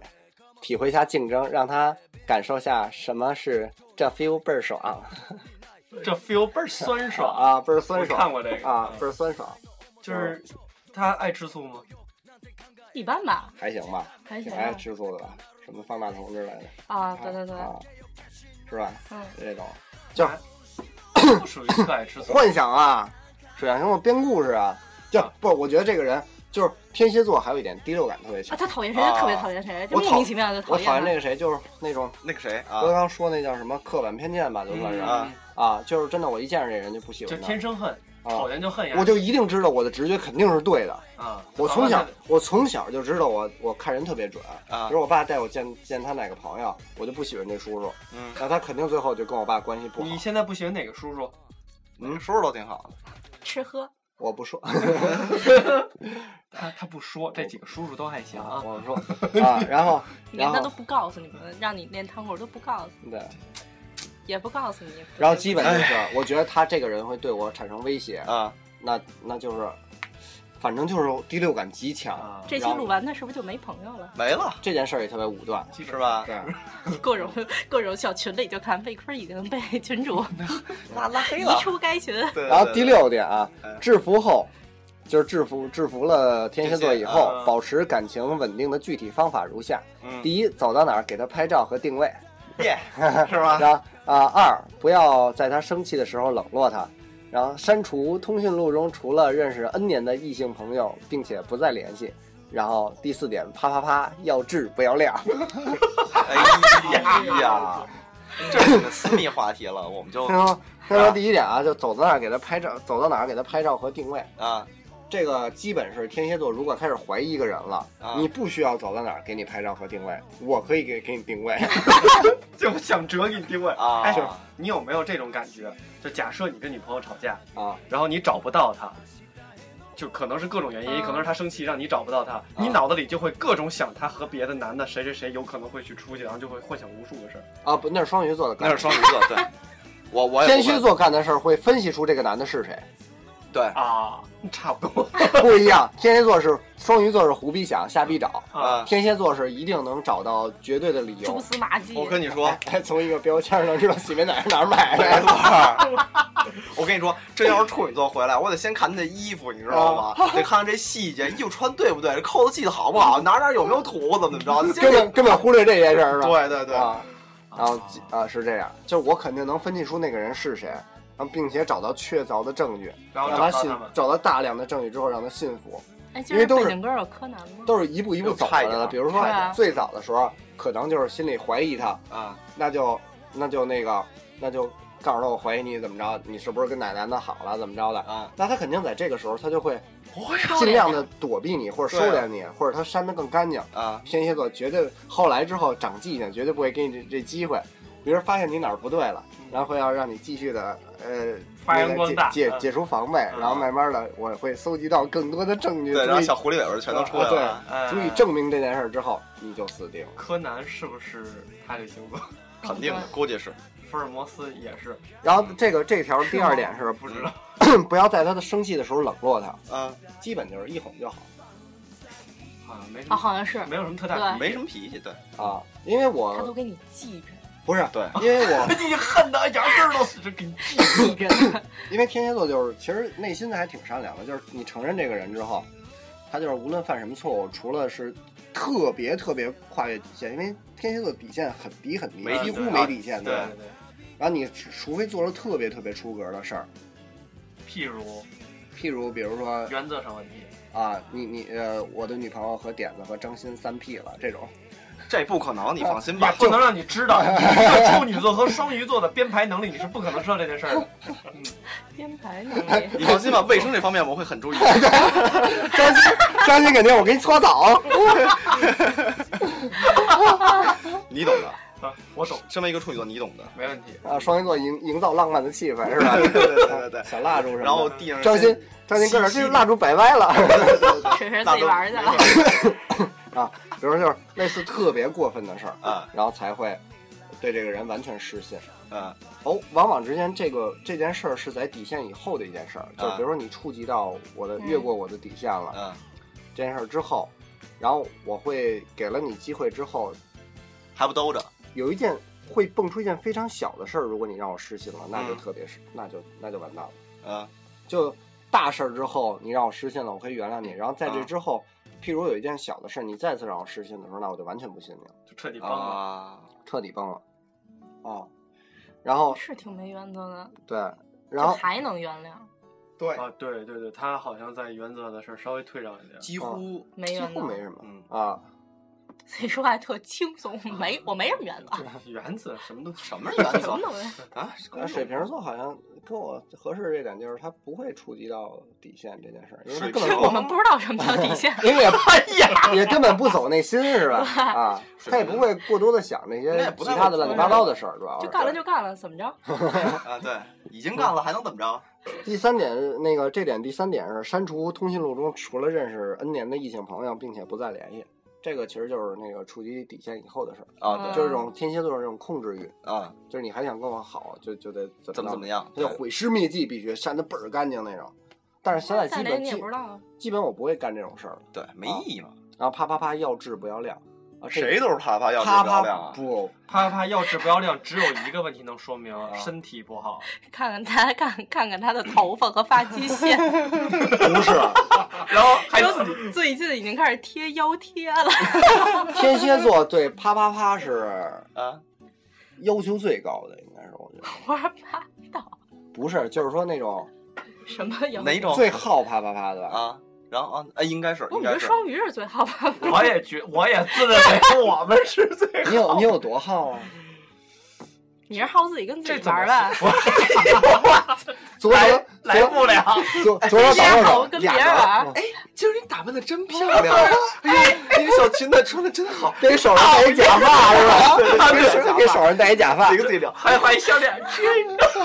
体会一下竞争，让他感受下什么是这 feel 倍儿爽。这 feel 倍儿酸爽！啊，倍儿酸爽。看过这个。啊，倍儿酸爽，就是他爱吃醋吗？一般吧，还行吧，还行吧爱吃醋的吧，什么方大同之类的，啊，对对对，啊，是吧？嗯，这种。就属于特爱吃醋。幻想啊，水象星座编故事啊，就不，我觉得这个人就是天蝎座，还有一点第六感特别啊，强。他讨厌谁就特别讨厌谁，就莫名其妙就我讨厌厌他。那个谁，就是那种那个谁啊刚刚说那叫什么刻板偏见吧，就算是嗯啊啊，就是真的，我一见着这人就不喜欢就，天生恨，啊讨厌就恨呀。我就一定知道我的直觉肯定是对的。啊，我从小我从小就知道我我看人特别准。啊比如我爸带我见见他哪个朋友，我就不喜欢这叔叔，嗯，那他肯定最后就跟我爸关系不好你。现在不喜欢哪个叔叔？嗯，叔叔都挺好的，吃喝，我不说 他他不说，这几个叔叔都还行啊。我说啊，然后 然后连他都不告诉你们，让你练汤锅都不告诉你，对，也不告诉你。然后基本就是，我觉得他这个人会对我产生威胁，啊，那那就是，反正就是第六感极强。啊，这期录完，他是不是就没朋友了？没了这件事儿也特别武断，是吧？对，各种各种小群里就看魏坤已经被群主拉拉黑移了。出该群。对然后第，六点啊嗯，制服后，就是制服制服了天蝎座以后保持感情稳定的具体方法如下：嗯，第一，走到哪儿给他拍照和定位；耶，是吧？然后啊，二，不要在他生气的时候冷落他；然后删除通讯录中除了认识 N 年的异性朋友，并且不再联系。然后第四点，啪啪啪，要质不要量。哎呀，这是个私密话题了，我们就 先说，他说第一点啊，就走到哪儿给他拍照，走到哪儿给他拍照和定位。啊，这个基本是天蝎座，如果开始怀疑一个人了，啊。你不需要走到哪儿给你拍照和定位，我可以给给你定位。就想辙给你定位。啊。哎是，你有没有这种感觉？就假设你跟女朋友吵架，啊，然后你找不到她，就可能是各种原因，嗯可能是她生气让你找不到她，你脑子里就会各种想她和别的男的谁谁谁有可能会去出去，然后就会幻想无数个事儿。啊不，那是双鱼座的干，那是双鱼座，对，我我也不会天蝎座干的事儿会分析出这个男的是谁，对啊，差不多 不一样。天蝎座是双鱼座是胡逼想瞎逼找，啊。天蝎座是一定能找到绝对的理由蛛。丝马迹。我跟你说，哎，从一个标签上知道洗面奶是哪儿买没的。错儿。我跟你说，这要是处女座回来，我得先看他的衣服，你知道吗？得看看这细节，衣服穿对不对，这扣子系的好不好，哪哪有没有土，怎么怎么着？根本根本忽略这件事儿是吧？对对对，啊，然后啊是这样，就是我肯定能分析出那个人是谁，然后并且找到确凿的证据，然后让他信找到大量的证据之后让他信服，因为都是背景歌有柯南吗？都是一步一步走过来的。比如说最早的时候，可能就是心里怀疑他，啊，那就那就那个那就告诉他我怀疑你怎么着，你是不是跟哪男的好了怎么着的？啊，那他肯定在这个时候他就会尽量的躲避你，或者收敛你，或者他删的更干净。啊，天蝎座绝对后来之后长记性，绝对不会给你这这机会。比如发现你哪儿不对了，然后要让你继续的呃发扬光大嗯解解解除防备，嗯然后慢慢的我会搜集到更多的证据，对，然后小狐狸尾巴全都出来了，哎足以证明这件事儿之后，你就死定了。柯南是不是他这星座？肯定的，估计是。福尔摩斯也是，然后这个这条第二点是不知道。不要在他的生气的时候冷落他，啊，基本就是一哄就好。好好像没什啊，么，好像是，没有什么特大对没什么脾气，对啊，因为我他我都给你记着，不是对，因为我 你恨的牙根儿都是给你记记着。因为天蝎座就是其实内心的还挺善良的，就是你承认这个人之后，他就是无论犯什么错误，除了是特别特别跨越底线，因为天蝎座底线很低很低，几乎没底线对的。对对，然后你除非做了特别特别出格的事儿，譬如譬如比如说原则上问题，啊，你你呃，我的女朋友和点子和张鑫三 P 了这种，这不可能，你放心吧。不能让你知道，处女座和双鱼座的编排能力，你是不可能知道这件事儿的。编排能力，你放心吧，卫生这方面我会很注意。张鑫张鑫肯定我给你搓澡，你懂的，啊，我懂，身为一个处女座，你懂的。没问题。啊，双鱼座营营造浪漫的气氛是吧？对对对对对。小蜡烛什么的，然后地上张鑫张鑫搁这儿，这个蜡烛摆歪了。只是自己玩去了。啊，比如说就是类似特别过分的事儿，啊然后才会对这个人完全失信。嗯哦，往往之间这个这件事儿是在底线以后的一件事儿，就啊比如说你触及到我的嗯越过我的底线了、嗯这件事儿之后，然后我会给了你机会之后，还不兜着。有一件会蹦出一件非常小的事儿，如果你让我失信了，那就嗯特别是、那就那就完蛋了。嗯就大事儿之后，你让我失信了，我可以原谅你。然后在这啊之后，譬如有一件小的事儿，你再次让我失信的时候，那我就完全不信你了，就彻底崩了。啊，彻底崩了。哦，然后是挺没原则的，对，然后还能原谅？对啊，对对对，他好像在原则的事儿稍微退让一点。几乎几没原则，乎没什么嗯啊。所以说话特轻松，没我没什么原则，原则什么都什么原则。啊？水瓶座好像跟我合适这点就是他不会触及到底线这件事儿，因为他根本是我们不知道什么叫底线。因为也 也根本不走内心是吧？啊，他也不会过多的想那那些其他的乱七八糟的事儿，主要是就干了就干了，怎么着？啊，对，已经干了，还能怎么着？第三点，那个这点第三点是删除通讯录中除了认识 N 年的异性朋友，并且不再联系。这个其实就是那个触及底线以后的事儿，啊，就是这种天蝎座这种控制欲，啊，就是你还想跟我好，就就得怎么怎么怎么样？就毁尸灭迹，必须删的倍儿干净那种。但是现在基本基不知道，基本我不会干这种事儿了。对，没意义嘛。然后啪啪啪要质不要量，谁都是啪啪要啪啪质不要量啊。不，啪啪要质不要量，只有一个问题能说明身体不好。看看他看看看他的头发和发际线，不是 然后还就自己最近已经开始贴腰贴了。天蝎座对啪啪啪是啊，要求最高的，应该是我觉得我说啪到不是，就是说那种什么腰？哪种最好啪啪啪的。啊？然后啊，哎，应该是，我觉得应该是。双鱼是最好吧？我也觉，我也自认为我们是最好。你有你有多好啊？你是好自己跟自己玩呗？左 来手来不了？左左手别倒右手，好跟别人玩，哎，今儿你打扮的真漂亮！哎呦，你这小裙子穿的真好。给手上戴一假发是吧？给手上戴一假发自己，跟自己聊。还画一小脸圈。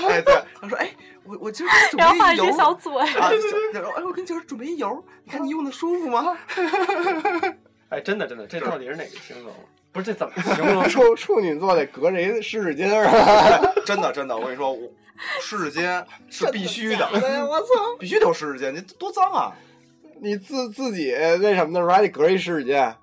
哎，对，他说，哎，我我今儿准备油一只小嘴。啊，就 然后哎，我跟你今儿准备一油，你看你用的舒服吗？哎，真的真的，这到底是哪个星座？不是这怎么 形容？处处女座得隔着一湿纸巾是吧？真的真的，我跟你说，我湿纸巾是必须的，哎呀，我操！必须得有湿纸巾，你多脏啊！你自自己那什么的时候还得隔一湿纸巾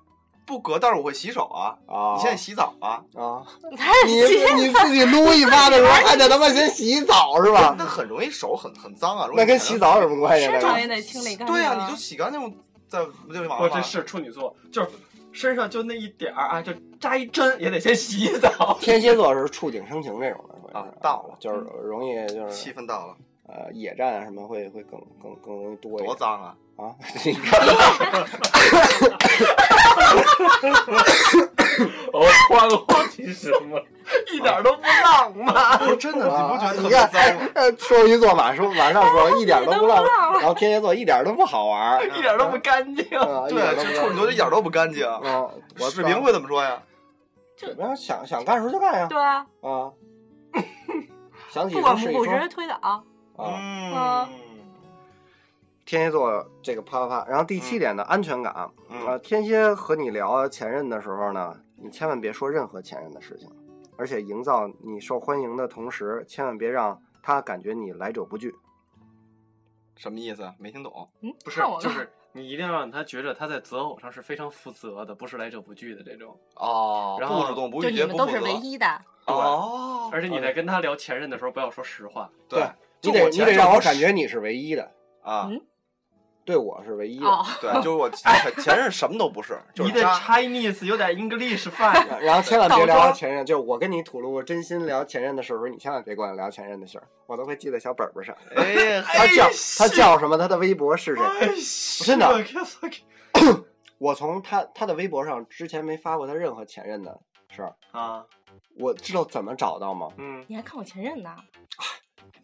不隔，但是我会洗手啊。啊！你现在洗澡啊？啊，他你你自己撸一发的时候还得他妈先洗澡是吧？那很容易手很很脏啊。那跟洗澡有什么关系？身上也得清理干净。对呀、你就洗干净，再不就完了这是处女座，就是身上就那一点儿啊，就扎一针也得先洗洗澡。天蝎座是触景生情这种的啊到了就是容易就是气氛到了，呃野战啊什么会会更更更容易多一点多脏啊！啊！你看 我欢呼提什么？一点都不浪漫。不是真的，你不觉得特别你看，脏吗？呃，双鱼座马上马上说一点都不浪一点都不浪，然后天蝎座一点都不好玩儿，一点都不干净。啊，一点对，这处女座就一点都不干净。啊，我视频会怎么说呀？水瓶想想干时候就干呀，对啊，啊，想起不管不顾，直接推倒。啊。嗯，天蝎座这个啪啪啪，然后第七点呢，安全感啊，嗯天蝎和你聊前任的时候呢，你千万别说任何前任的事情，而且营造你受欢迎的同时，千万别让他感觉你来者不拒。什么意思？没听懂。嗯，不是就是你一定要让他觉着他在择偶上是非常负责的，不是来者不拒的这种。哦，然后不主动不就拒绝你们都是唯一的。哦，而且你在跟他聊前任的时候，不要说实话。对，你得你得让我感觉你是唯一的，啊，嗯对我是唯一的。哦，对，就是我前 前任什么都不是，就你的。Chinese 有点 English 范 儿。然后千万别聊装 前任，就是我跟你吐露真心聊前任的时候，你千万别跟我聊前任的事儿，我都会记在小本本上。哎，他叫他叫什么？他的微博是谁？真的，我从他他的微博上之前没发过他任何前任的事儿，啊，我知道怎么找到吗？嗯，你还看我前任呢？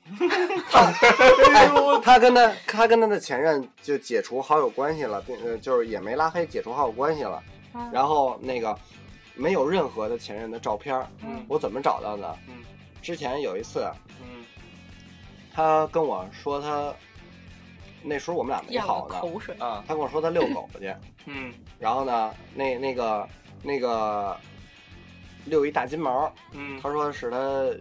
哎，他跟他他跟他的前任就解除好友关系了，并呃就是也没拉黑，解除好友关系了。啊然后那个没有任何的前任的照片儿，嗯我怎么找到的？嗯之前有一次，嗯他跟我说他那时候我们俩没咽好呢，口水。啊，他跟我说他遛狗去，嗯然后呢，那那个那个遛一大金毛，嗯他说是他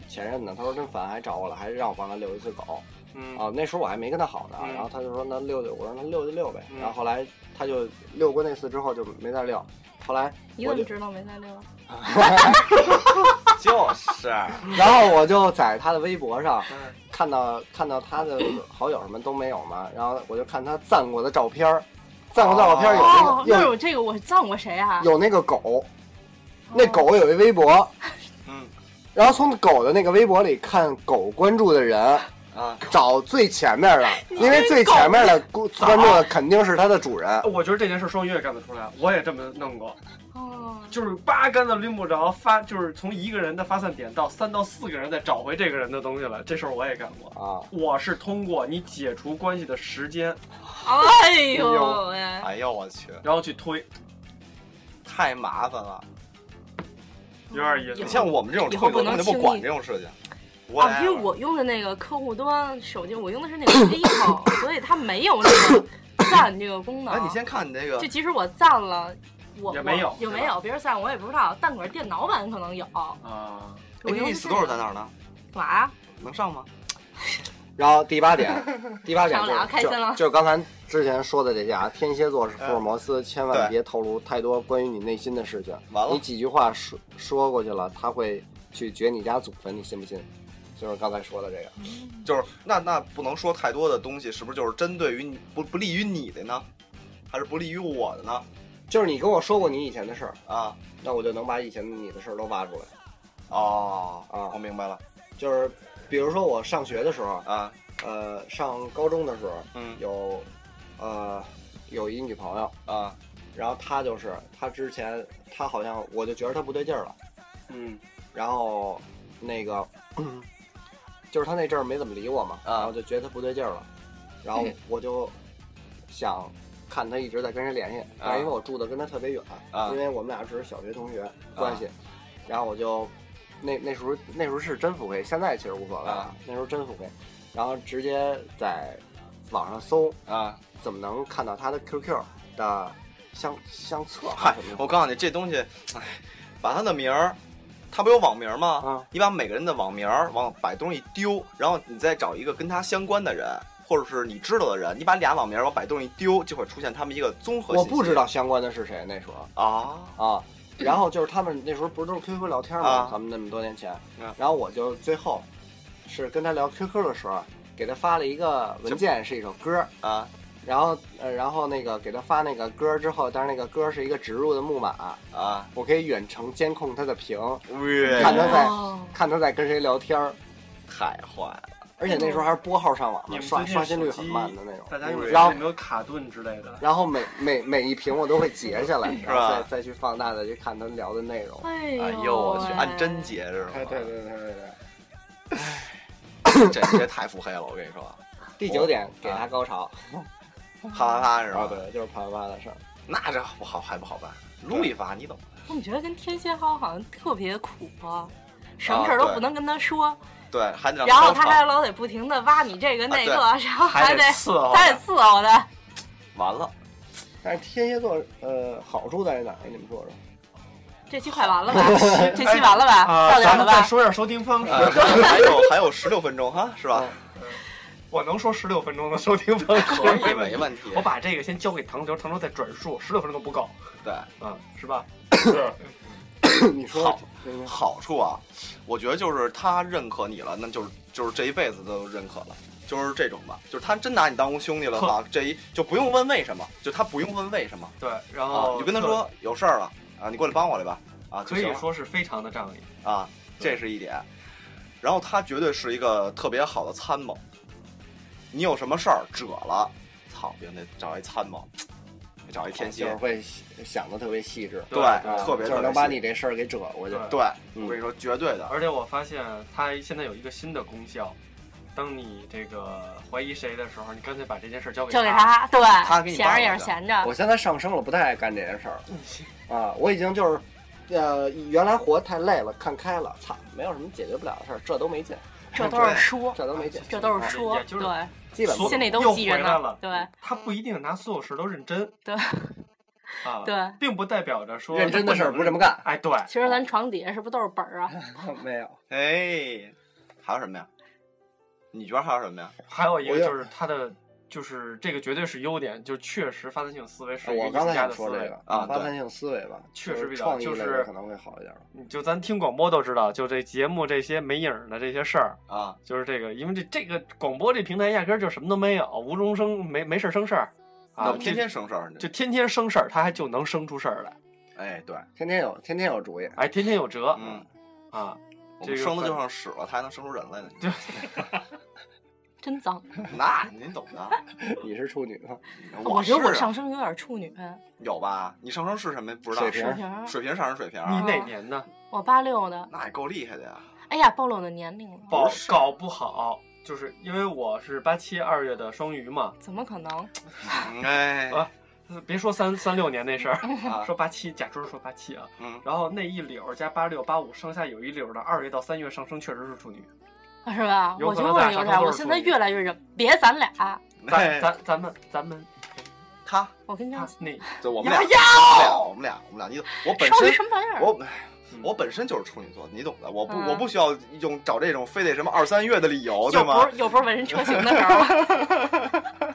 前任呢，他说真烦，还找我了，还让我帮他遛一次狗。嗯啊，那时候我还没跟他好呢，嗯然后他就说那遛遛，我说那遛就遛呗。嗯然后后来他就遛过那次之后就没再遛，后来我就你怎么知道没再遛？就是，然后我就在他的微博上嗯看到看到他的好友什么都没有嘛，然后我就看他赞过的照片儿，赞过的照片有那哦，个有那有这个我赞过谁啊？有那个狗，那狗有一微博，嗯然后从狗的那个微博里看狗关注的人，啊，找最前面的，因为最前面的关关注的肯定是它的主人。我觉得这件事双鱼也干得出来，我也这么弄过，哦，就是八竿子拎不着，发就是从一个人的发散点到三到四个人再找回这个人的东西来，这事儿我也干过。啊，我是通过你解除关系的时间，哎呦喂！哎呦我去，然后去推，太麻烦了。有点意思。你像我们这种以后不能根本就不管这种事情。啊，因为我用的那个客户端手机，我用的是那个 vivo，所以它没有那个赞这个功能。哎，你先看你那个就即使我赞了，我也没有有没有别人赞我也不知道，但可是电脑版可能有。啊，我用 store 在哪儿呢？干嘛呀？能上吗？然后第八点，第八点就是开心了就就是刚才之前说的这些啊，天蝎座是福尔摩斯，千万别透露太多关于你内心的事情。完了你几句话说说过去了，他会去掘你家祖坟，你信不信？就是刚才说的这个。就是那那不能说太多的东西，是不是就是针对于你不不利于你的呢？还是不利于我的呢？就是你跟我说过你以前的事儿，啊那我就能把以前的你的事儿都挖出来。哦啊我明白了就是比如说我上学的时候，啊。呃，上高中的时候嗯。有，呃，有一女朋友，啊。然后她就是她之前她好像我就觉得她不对劲儿了，嗯。然后那个 就是她那阵儿没怎么理我嘛，啊。然后就觉得她不对劲儿了，然后我就想看她一直在跟人联系，但是因为我住的跟她特别远，啊。因为我们俩只是小学同学关系，然后我就那那时候那时候是真付费，现在其实无所谓了，啊那时候真付费，然后直接在网上搜啊！怎么能看到他的 QQ 的相相册我告诉你，这东西，哎，把他的名儿，他不有网名吗？啊你把每个人的网名往百度上一丢，然后你再找一个跟他相关的人，或者是你知道的人，你把俩网名往百度上一丢，就会出现他们一个综合。我不知道相关的是谁那时候。啊啊，然后就是他们那时候不是都是 QQ 聊天吗？啊。咱们那么多年前，嗯然后我就最后是跟他聊 QQ 的时候，给他发了一个文件，是一首歌，啊。然后呃，然后那个给他发那个歌之后，但是那个歌是一个植入的木马，啊！我可以远程监控他的屏，看他在哦。看他在跟谁聊天儿，太坏了！而且那时候还是拨号上网嘛，你们最近刷刷新率很慢的那种。大家用然后有没有卡顿之类的？然后每每每一屏我都会截下来，再再去放大的去看他聊的内容。哎哎呦呦我去，按真截是吗？哎，对对对对对。这这太腹黑了，我跟你说，第九点给他高潮，啪啪啪是吧？啊，对，就是啪啪啪的事儿。那这不好还不好办，撸一发你懂？我怎么觉得跟天蝎号好像特别苦啊？什么事儿都不能跟他说，对，还得然后他还老得不停的挖你这个那个，对然后还得伺候还得伺候他。完了，但是天蝎座，呃，好处在哪儿？你们说说。这期快完了吧？这期完了吧？啊，到点了吧？咱们再说一下收听方式。呃还有还有十六分钟哈，是吧？嗯我能说十六分钟的收听方式，可以没问题。我把这个先交给唐刘，唐刘再转述，十六分钟都不够，对嗯，是吧？是你说好好处啊，我觉得就是他认可你了，那就是就是这一辈子都认可了。就是这种吧，就是他真拿你当兄弟了的话，这一就不用问为什么，就他不用问为什么对，然啊，后你就跟他说有事儿了啊，你过来帮我来吧啊，就可以说是非常的仗义。啊，这是一点。然后他绝对是一个特别好的参谋，你有什么事儿褶了，操，别得找一参谋，找一天蝎就是，会想的特别细致，对啊特别就是能把你这事儿给折过去。对我跟你说，绝对的，而且我发现它现在有一个新的功效，当你这个怀疑谁的时候，你干脆把这件事交给交给他。对，他给你闲着也是闲着我，现在上升了，不太爱干这件事儿啊，我已经就是。呃，原来活太累了，看开了，操，没有什么解决不了的事儿，这都没劲，这都是说，这都没劲，这都是说也，就是对，基本不心里都记着呢，对他不一定拿所有事都认真对啊，对。并不代表着说认真的事儿不这么干。哎，对，其实咱床底下是不是都是本儿啊？没有，哎，还有什么呀？你觉得还有什么呀？还有一个就是他的，就是这个绝对是优点，就确实发散性思维是一个我刚才赢家的思维想说这个。啊发散性思维吧，确实比较就是可能会好一点。你就咱听广播都知道，就这节目这些没影儿的这些事儿，啊，就是这个，因为这这个广播这平台压根儿就什么都没有，无中生没没事儿生事儿啊，天天生事儿，就天天生事儿，他还就能生出事儿来，哎，对，天天有天天有主意，哎，天天有辙嗯，啊，这个生的就反像屎了，他还能生出人来呢。真脏！那您懂的，你是处女吗？我觉得我上升有点处女，有吧？你上升是什么？不知道水。瓶水瓶儿，水瓶上升水瓶，你哪年的？我八六的。那也够厉害的呀。哎呀，暴露我的年龄了，搞搞不好，就是因为我是八七二月的双鱼嘛，怎么可能？嗯哎，啊别说三三六年那事儿，啊说八七，假装说八七啊，嗯，然后那一绺儿加八六八五，剩下有一绺儿的二月到三月上升确实是处女，是吧？我就是有点，我现在越来越忍，别咱俩，咱哎咱咱们咱们他，我跟你讲，他那就我们俩，呀我们俩，我们俩，我们俩，你我本身什么玩意儿？我我本身就是处女座，你懂的。我不嗯我不需要用找这种非得什么二三月的理由，对又吗不？是又不是纹身车型的时候了，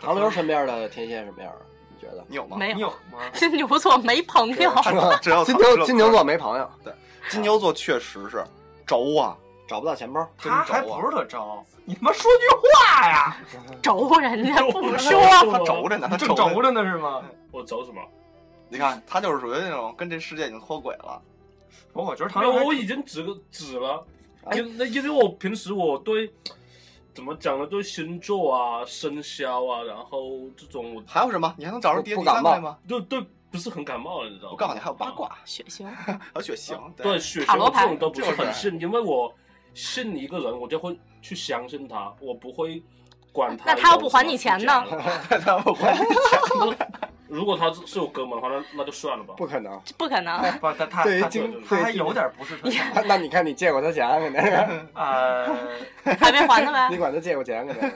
唐刘身边的天蝎什么样儿？你觉得？你有吗？没有，你有吗？金牛座没朋友，只要金牛金牛座没朋友，对金牛座确实是轴啊，找不到钱包，真他还轴啊不是特招，你他妈说句话呀！轴人家不他说，他轴着呢，他正轴着呢是吗？我走什么？你看，他就是属于那种跟这世界已经脱轨了。我我觉得我已经指个指了，哎因那因为我平时我对怎么讲呢？对星座啊、生肖啊，然后这种我还有什么？你还能找着第第不感冒三位吗？对对不是很感冒了，你知道吗？我告诉你，还有八卦，血型 还有血型。对，血型塔罗牌这种都不是就是很信，因为我信一个人，我就会去相信他，我不会管他。那他要 不还你钱呢？他要不会。如果他是是我哥们的话，那那就算了吧。不可能。不可能。不，他他他他还有点不是那你看你借过他钱，肯定是呃，还没还呢呗你。管他借过钱，肯定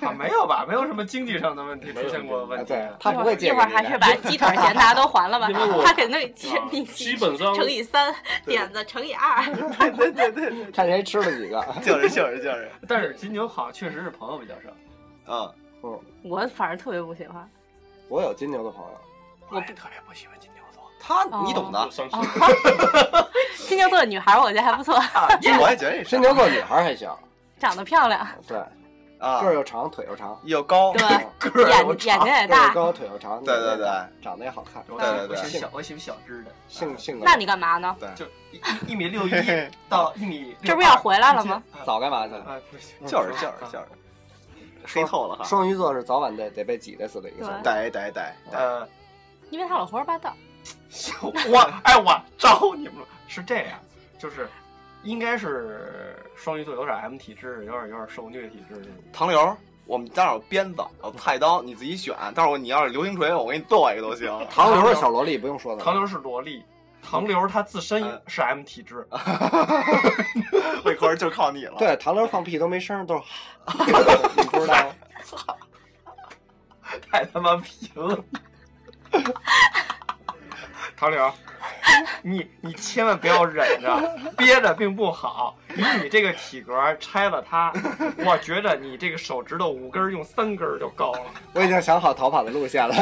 是。啊没有吧？没有什么经济上的问题出现过问题。对他不会借一会儿。还是把鸡腿钱大家都还了吧。他肯定借你基本上 乘以三，点子乘以二。对对对看谁吃了几个。就是就是就是，但是金牛好像，确实是朋友比较少。啊嗯，我反正特别不喜欢。我有金牛的朋友，我不特别不喜欢金牛座。他你懂的 金牛座的女孩，我觉得还不错，我也觉得金牛座女孩还行，长得漂亮，对，啊个儿，又长，腿又长，又高，对，个儿眼又长眼睛也大。个儿又高，腿又长，对对对，长得也好看，对对对我喜欢小，我喜欢小只的，性性格那你干嘛呢？对，就一一米六一到一米。这不要回来了吗？早干嘛去了？啊，不行就是就是就是，黑透了哈，双鱼座是早晚得得被挤兑死的一个星座。呆呆呆呆，呃，因为他老胡说八道。我哎，我招你们了，是这样，就是应该是双鱼座有点 M 体质，有点有点受虐体质那种。唐流，我们家有鞭子，有菜刀，你自己选。待会儿你要是流星锤，我给你剁一个都行。唐流是小萝莉，不用说了。唐流是萝莉，唐流他自身嗯是 M 体质，这活儿就靠你了。对，唐刘放屁都没声，都是 你不知道操？太他妈贫了。唐柳，你你千万不要忍着，憋着并不好。以你这个体格，拆了它，我觉得你这个手指头五根用三根就够了。我已经想好逃跑的路线了。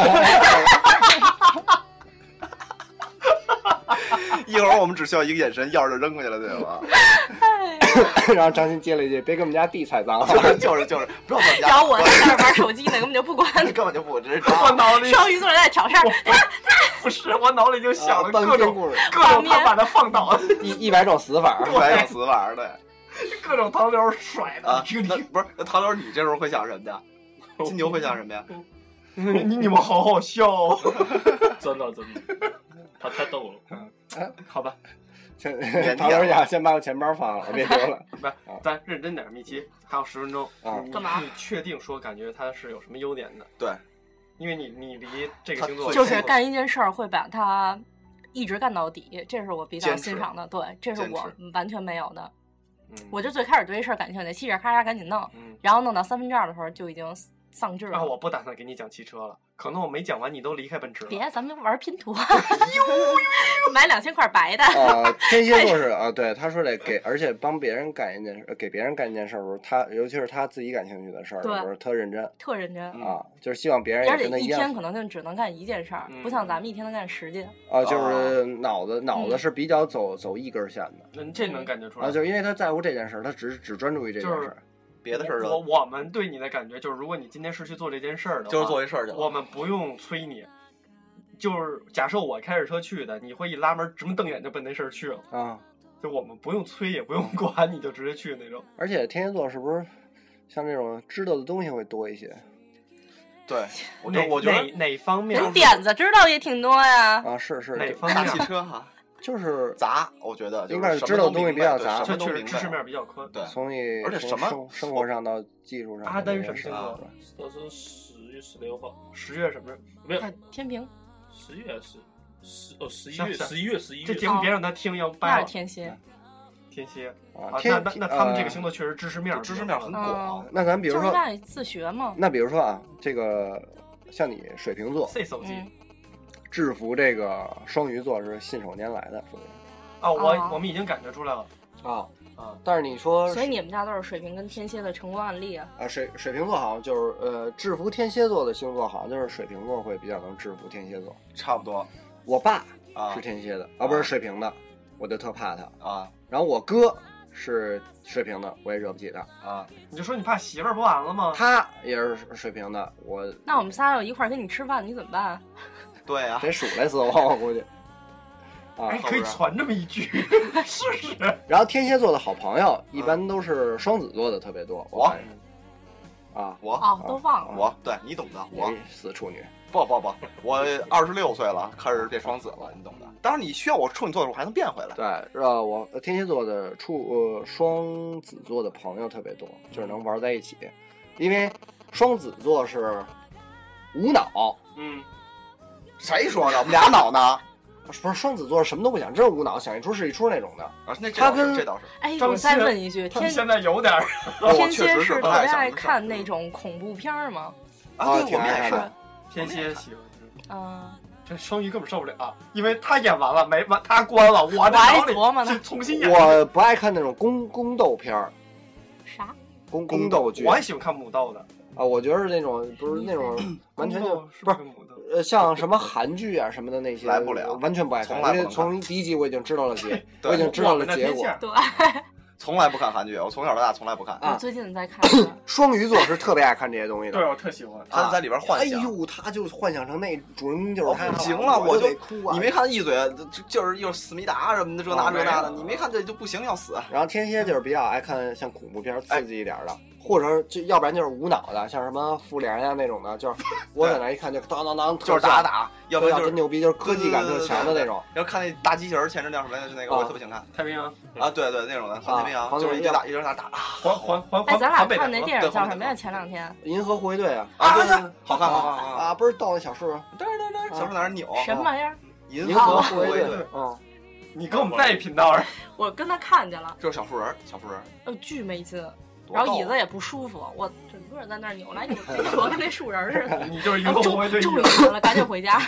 一会儿我们只需要一个眼神，钥匙就扔过去了，对吧？然后张鑫接了一句：“别给我们家地踩脏了。就是就是就是，不要管家。然后我在那儿玩手机呢，根本就不管。根本就不，这是我脑里双鱼座在挑事儿，不是，我脑里就想了啊半各种篇故事各种他把他放倒，一一百种死法。一百种死法儿的各种唐柳甩的。啊。那不是那唐刘，你这时候会想什么呀？金牛会想什么呀？你你你们好好笑哦。真的真的，他太逗了。好吧，先唐老师讲，先把我钱包放了，别说了。不，咱认真点，米奇，还有十分钟。啊干嘛你确定说感觉他是有什么优点的？对，因为你你离这个星座就是干一件事儿会把它一直干到底，这是我比较欣赏的。对，这是我完全没有的。嗯我就最开始对这事儿感兴趣，嘁哩咔嚓赶紧弄，嗯然后弄到三分之二的时候就已经丧志了。啊，我不打算给你讲汽车了，可能我没讲完你都离开奔驰了。别，咱们玩拼图，买两千块白的。啊，天蝎 座是啊，对，他说得给，而且帮别人干一件事，给别人干一件事儿的时候，他尤其是他自己感兴趣的事儿的时候，特认真特认真，啊，就是希望别人也跟他样一天可能就只能干一件事儿，嗯不像咱们一天能干十件。啊，就是脑子脑子嗯是比较走走一根线的那这能感觉出来。啊，就是因为他在乎这件事儿，他只只专注于这件就是事儿。别的事儿我我们对你的感觉就是，如果你今天是去做这件事儿的话，就是做一事儿去了。我们不用催你。就是假设我开着车去的，你会一拉门直目瞪眼就奔那事儿去了，啊，就我们不用催也不用管，你就直接去那种。而且天蝎座是不是像这种知道的东西会多一些对，我觉哪得我觉得哪哪方面人点子知道也挺多呀。啊？是是，哪方面大汽车哈就是杂，我觉得应该是是知道的东西比较杂什这确实知识面比较宽。对，从你从而且什么生生活上到技术上，阿丹什么星啊座？都是十月十六号，十月什么？没有看天平，十月是十哦十一月十一月十一月。这节目别让他听，要那掰了。是天蝎，天蝎啊，啊，那天那那他们这个呃星座确实知识面知识面很广。那咱比如说，自学嘛。那比如说啊，这个像你水瓶座这手机嗯，制服这个双鱼座是信手拈来的，属于啊，我啊我们已经感觉出来了啊。啊。但是你说所以你们家都是水瓶跟天蝎的成功案例啊。啊，水水瓶座好像就是呃，制服天蝎座的星座好像就是水瓶座会比较能制服天蝎座。差不多我爸啊是天蝎的啊，不是水瓶的，我就特怕他。啊然后我哥是水瓶的，我也惹不起他。啊！你就说你怕媳妇儿不完了吗？他也是水瓶的，我那我们仨要一块儿跟你吃饭，你怎么办？对啊，得数来死我，我估计。啊哎，，可以传这么一句，试试。然后天蝎座的好朋友一般都是双子座的特别多，我啊，我哦，都忘了。我对你懂的，我你死处女不不不，我二十六岁了，开始变双子了，你懂的。当然你需要我处女座的时候，我还能变回来。对，呃，我天蝎座的处呃双子座的朋友特别多，就是能玩在一起，因为双子座是无脑，嗯，谁说的？我们俩脑呢？不是双子座什么都不想，真是无脑，想一出是一出那种的。啊，那这倒是他跟这倒是，哎，张我再问一句，天他们现在有点儿，天蝎是特不爱看那种恐怖片儿吗？啊，对，挺我们也是爱看。天蝎喜欢。啊，这双鱼根本受不了，因为他演完了没完，他关了，我我琢磨呢重新演。我不爱看那种宫宫斗片儿，啥？宫宫斗剧我还喜欢看母斗的，啊，我觉得是那种不是那种完全就是不是。呃，像什么韩剧啊什么的那些，来不了完全不爱看，从来不看因为从第一集我已经知道了结，对我已经知道了结果。对，从来不看韩剧，我从小到大从来不看。啊我最近在看。双鱼座是特别爱看这些东西的。对我特喜欢。他在里边幻想。哎呦，他就幻想成那主人公就是行了，我我就哭啊！你没看一嘴，就就是又思密达什么的，这那哦这那的，没你没看这就不行，要死。然后天蝎就是比较爱看像恐怖片、刺激一点的，或者就要不然就是无脑的，像什么复联呀那种的，就是我在那一看就当当当，就是打，打，要不然就是真牛逼，就是科技感特强的那种。要看那大机器人，前阵叫什么来着？就那个啊我特别想看太平洋，啊，对对，那种的环太平洋，就是一直打一直打打啊环环环哎，咱俩看那电影叫什么呀？前两天银河护卫队啊，啊，对好看好看好看啊，不是到那小树，对对对，小树在那扭，什么玩意儿？银银河护卫队嗯，你跟我们在一频道上，我跟他看见了，就是小树人，小树人，呃，巨没劲，然后椅子也不舒服，我整个在那儿扭来扭去，我跟那树人似的。你就是银然后终终于了，赶紧回家。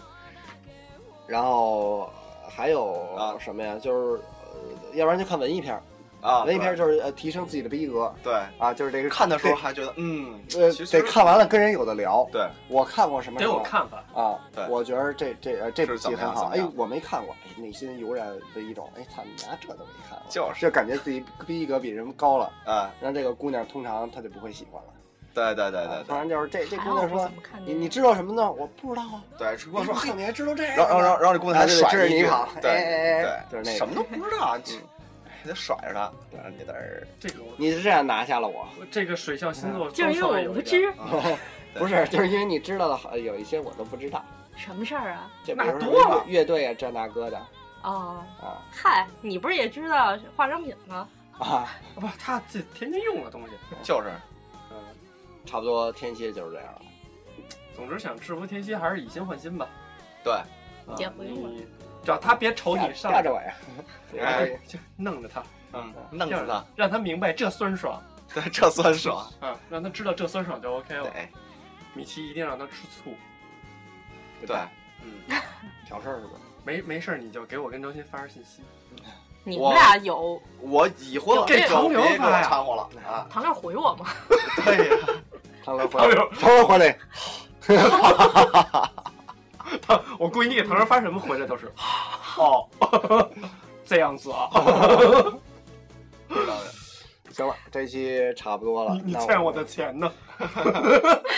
然后还有啊什么呀？就是呃，要不然就看文艺片儿，啊，文艺片就是呃提升自己的逼格对，啊，就是这个看的时候还觉得嗯，呃得看完了跟人有的聊。对，我看过什么得有看法。啊对，我觉得这这呃这部是怎戏很好。哎我没看过，哎，内心油然的一种，哎，操你家这都没看过，就是就感觉自己逼格比人高了。啊，让这个姑娘通常她就不会喜欢了。对对对对对啊突然就是这这姑娘说你你知道什么呢？我不知道啊。对，只不过说，嘿，你还知道这个？然后然后然后这姑娘还得甩你跑，对哎哎哎对，就是那个什么都不知道，你 还得甩着他，然后你在这儿这个我你是这样拿下了我，这个水象星座就是因为我不有一点 知不是，就是因为你知道的好有一些我都不知道，什么事儿啊。这多了乐队啊这那哥的哦，啊嗨，你不是也知道化妆品吗？啊，不，他这天天用的东西。就是嗯，差不多天蝎就是这样了。总之想制服天蝎还是以心换心吧。对，啊也不用了你只要他别瞅你上架着我呀，哎。就弄着他，嗯，弄死他，让他明白这酸爽。对，这酸爽，嗯，让他知道这酸爽就 OK 了。对。米奇一定让他吃醋。对，嗯，挑事儿是吧？没没事儿你就给我跟周鑫发个信息。你们俩有我已婚了，给唐刘发呀。掺和了啊！唐刘回我吗？对呀，唐刘，唐乐回来，他我闺女唐刘发什么回来都是，哦，这样子啊，行了，这期差不多了。你你欠我的钱呢？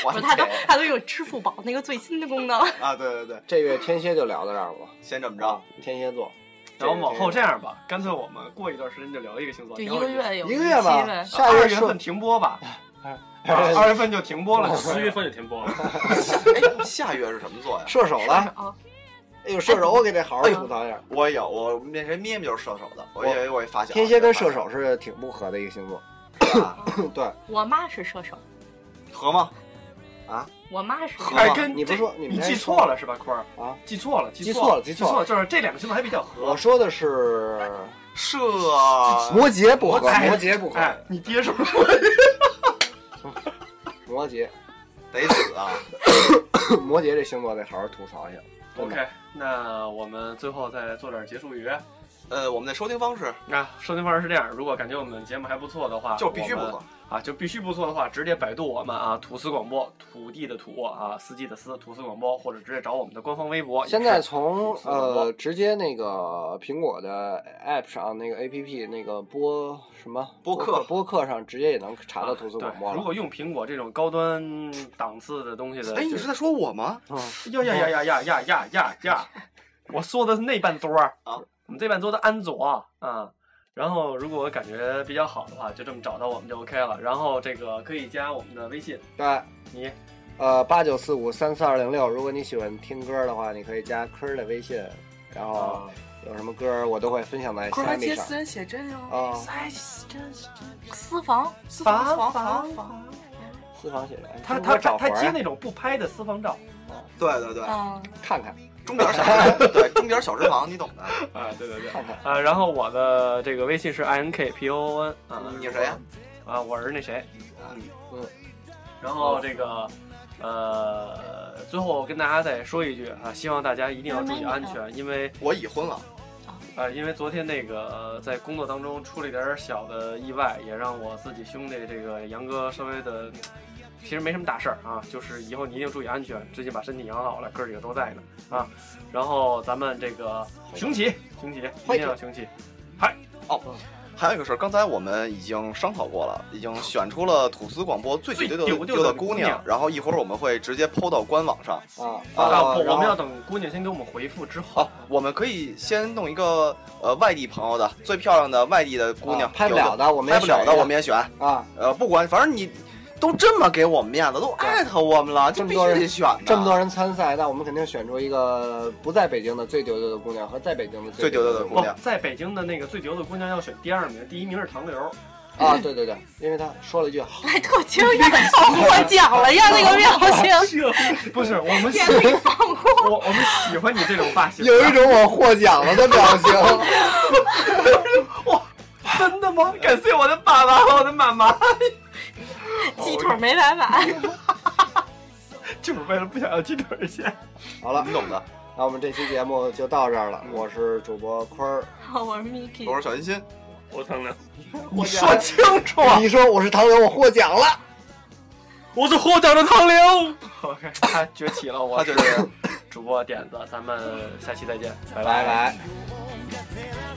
我不是，他都他都有支付宝那个最新的功能。啊，对对对，这月天蝎就聊到这儿吧。先这么着啊，，天蝎座。然后往后这样，吧，干脆我们过一段时间就聊一个星座，就一个月有一个月吧期呗下月说二月份停播吧，啊 二月份就停播了，十月份就停播了。哎，下月是什么座呀？射手了。啊，哎呦，射手，我给这好好吐槽一下。我有，我那谁咩咩就是射手的，我也我也发现了天蝎跟射手是挺不合的一个星座。啊 对，我妈是射手，合吗？啊我妈是射手合还跟你不说你记错了是吧，坤儿啊？记错了，记错记错了记错了了，就是这两个星座还比较合我。说的是射摩羯不合，哎摩羯不合，哎，你爹是不是？摩羯，得死啊！摩羯这星座得好好吐槽一下。OK，那我们最后再做点结束语。呃，我们的收听方式那收听方式是这样：如果感觉我们节目还不错的话，就必须不错。啊，就必须不错的话，直接百度我们啊，土司广播，土地的土啊，司机的司，土司广播，或者直接找我们的官方微博。现在从呃直接那个苹果的 App 上那个 APP 那个播什么播客播客上直接也能查到啊吐司广播了。如果用苹果这种高端档次的东西的，哎，你是在说我吗？嗯呀呀呀呀呀呀呀呀呀！我说的是那半桌儿啊，我们这半桌的安卓啊。然后，如果感觉比较好的话，就这么找到我们就 OK 了。然后这个可以加我们的微信，对，你呃八九四五三四二零六，如果你喜欢听歌的话，你可以加坤儿的微信，然后啊，有什么歌我都会分享在快快虾米上。接私人写真哟！啊，私房，私房房房房，私房写真，他他他接那种不拍的私房照对对对，嗯，看看钟点小 对钟点小时房，你懂的。啊，对对对，啊，然后我的这个微信是 i n k p o o n 啊，你是谁呀？啊，我是那谁，嗯嗯，然后这个。呃，最后跟大家再说一句啊，希望大家一定要注意安全，因为我已婚了，啊，因为昨天那个、呃在工作当中出了一点小的意外，也让我自己兄弟这个杨哥稍微的，其实没什么大事儿啊，就是以后你一定注意安全。最近把身体养好了，哥几个都在呢啊。然后咱们这个雄起，雄起，一定要雄起。嗨哦还有一个事儿，刚才我们已经商讨过了，已经选出了吐司广播最最丢丢丢的的姑娘娘，然后一会儿我们会直接抛到官网上。啊啊我们要等姑娘先给我们回复之后哦，我们可以先弄一个呃外地朋友的最漂亮的外地的姑娘，啊拍不了的我们也拍不了的我们也选。啊，呃，不管，反正你都这么给我们面子，都艾特我们了，就必须这么多人得选。这么多人参赛，那我们肯定选出一个不在北京的最丢丢的姑娘和在北京的最丢丢的姑娘，在北京的那个最丢的姑娘要选第二名，第一名是唐刘。啊，对对对，因为他说了一句好，还特惊讶，获奖了呀！那个表情，不是我们放过。我我们喜欢你这种发型。有一种我获奖了的表情。哇真的吗？感谢我的爸爸和我的妈妈，鸡腿没白买，就是为了不想要鸡腿钱。好了你，懂的。那我们这期节目就到这儿了，我是主播坤儿。我是 Miki，我是小欣欣，我是唐玲，你说清楚啊。你说我是唐刘，我获奖了。我是获奖的唐刘。OK，他崛起了，我就是主播点子，咱们下期再见，拜拜拜。我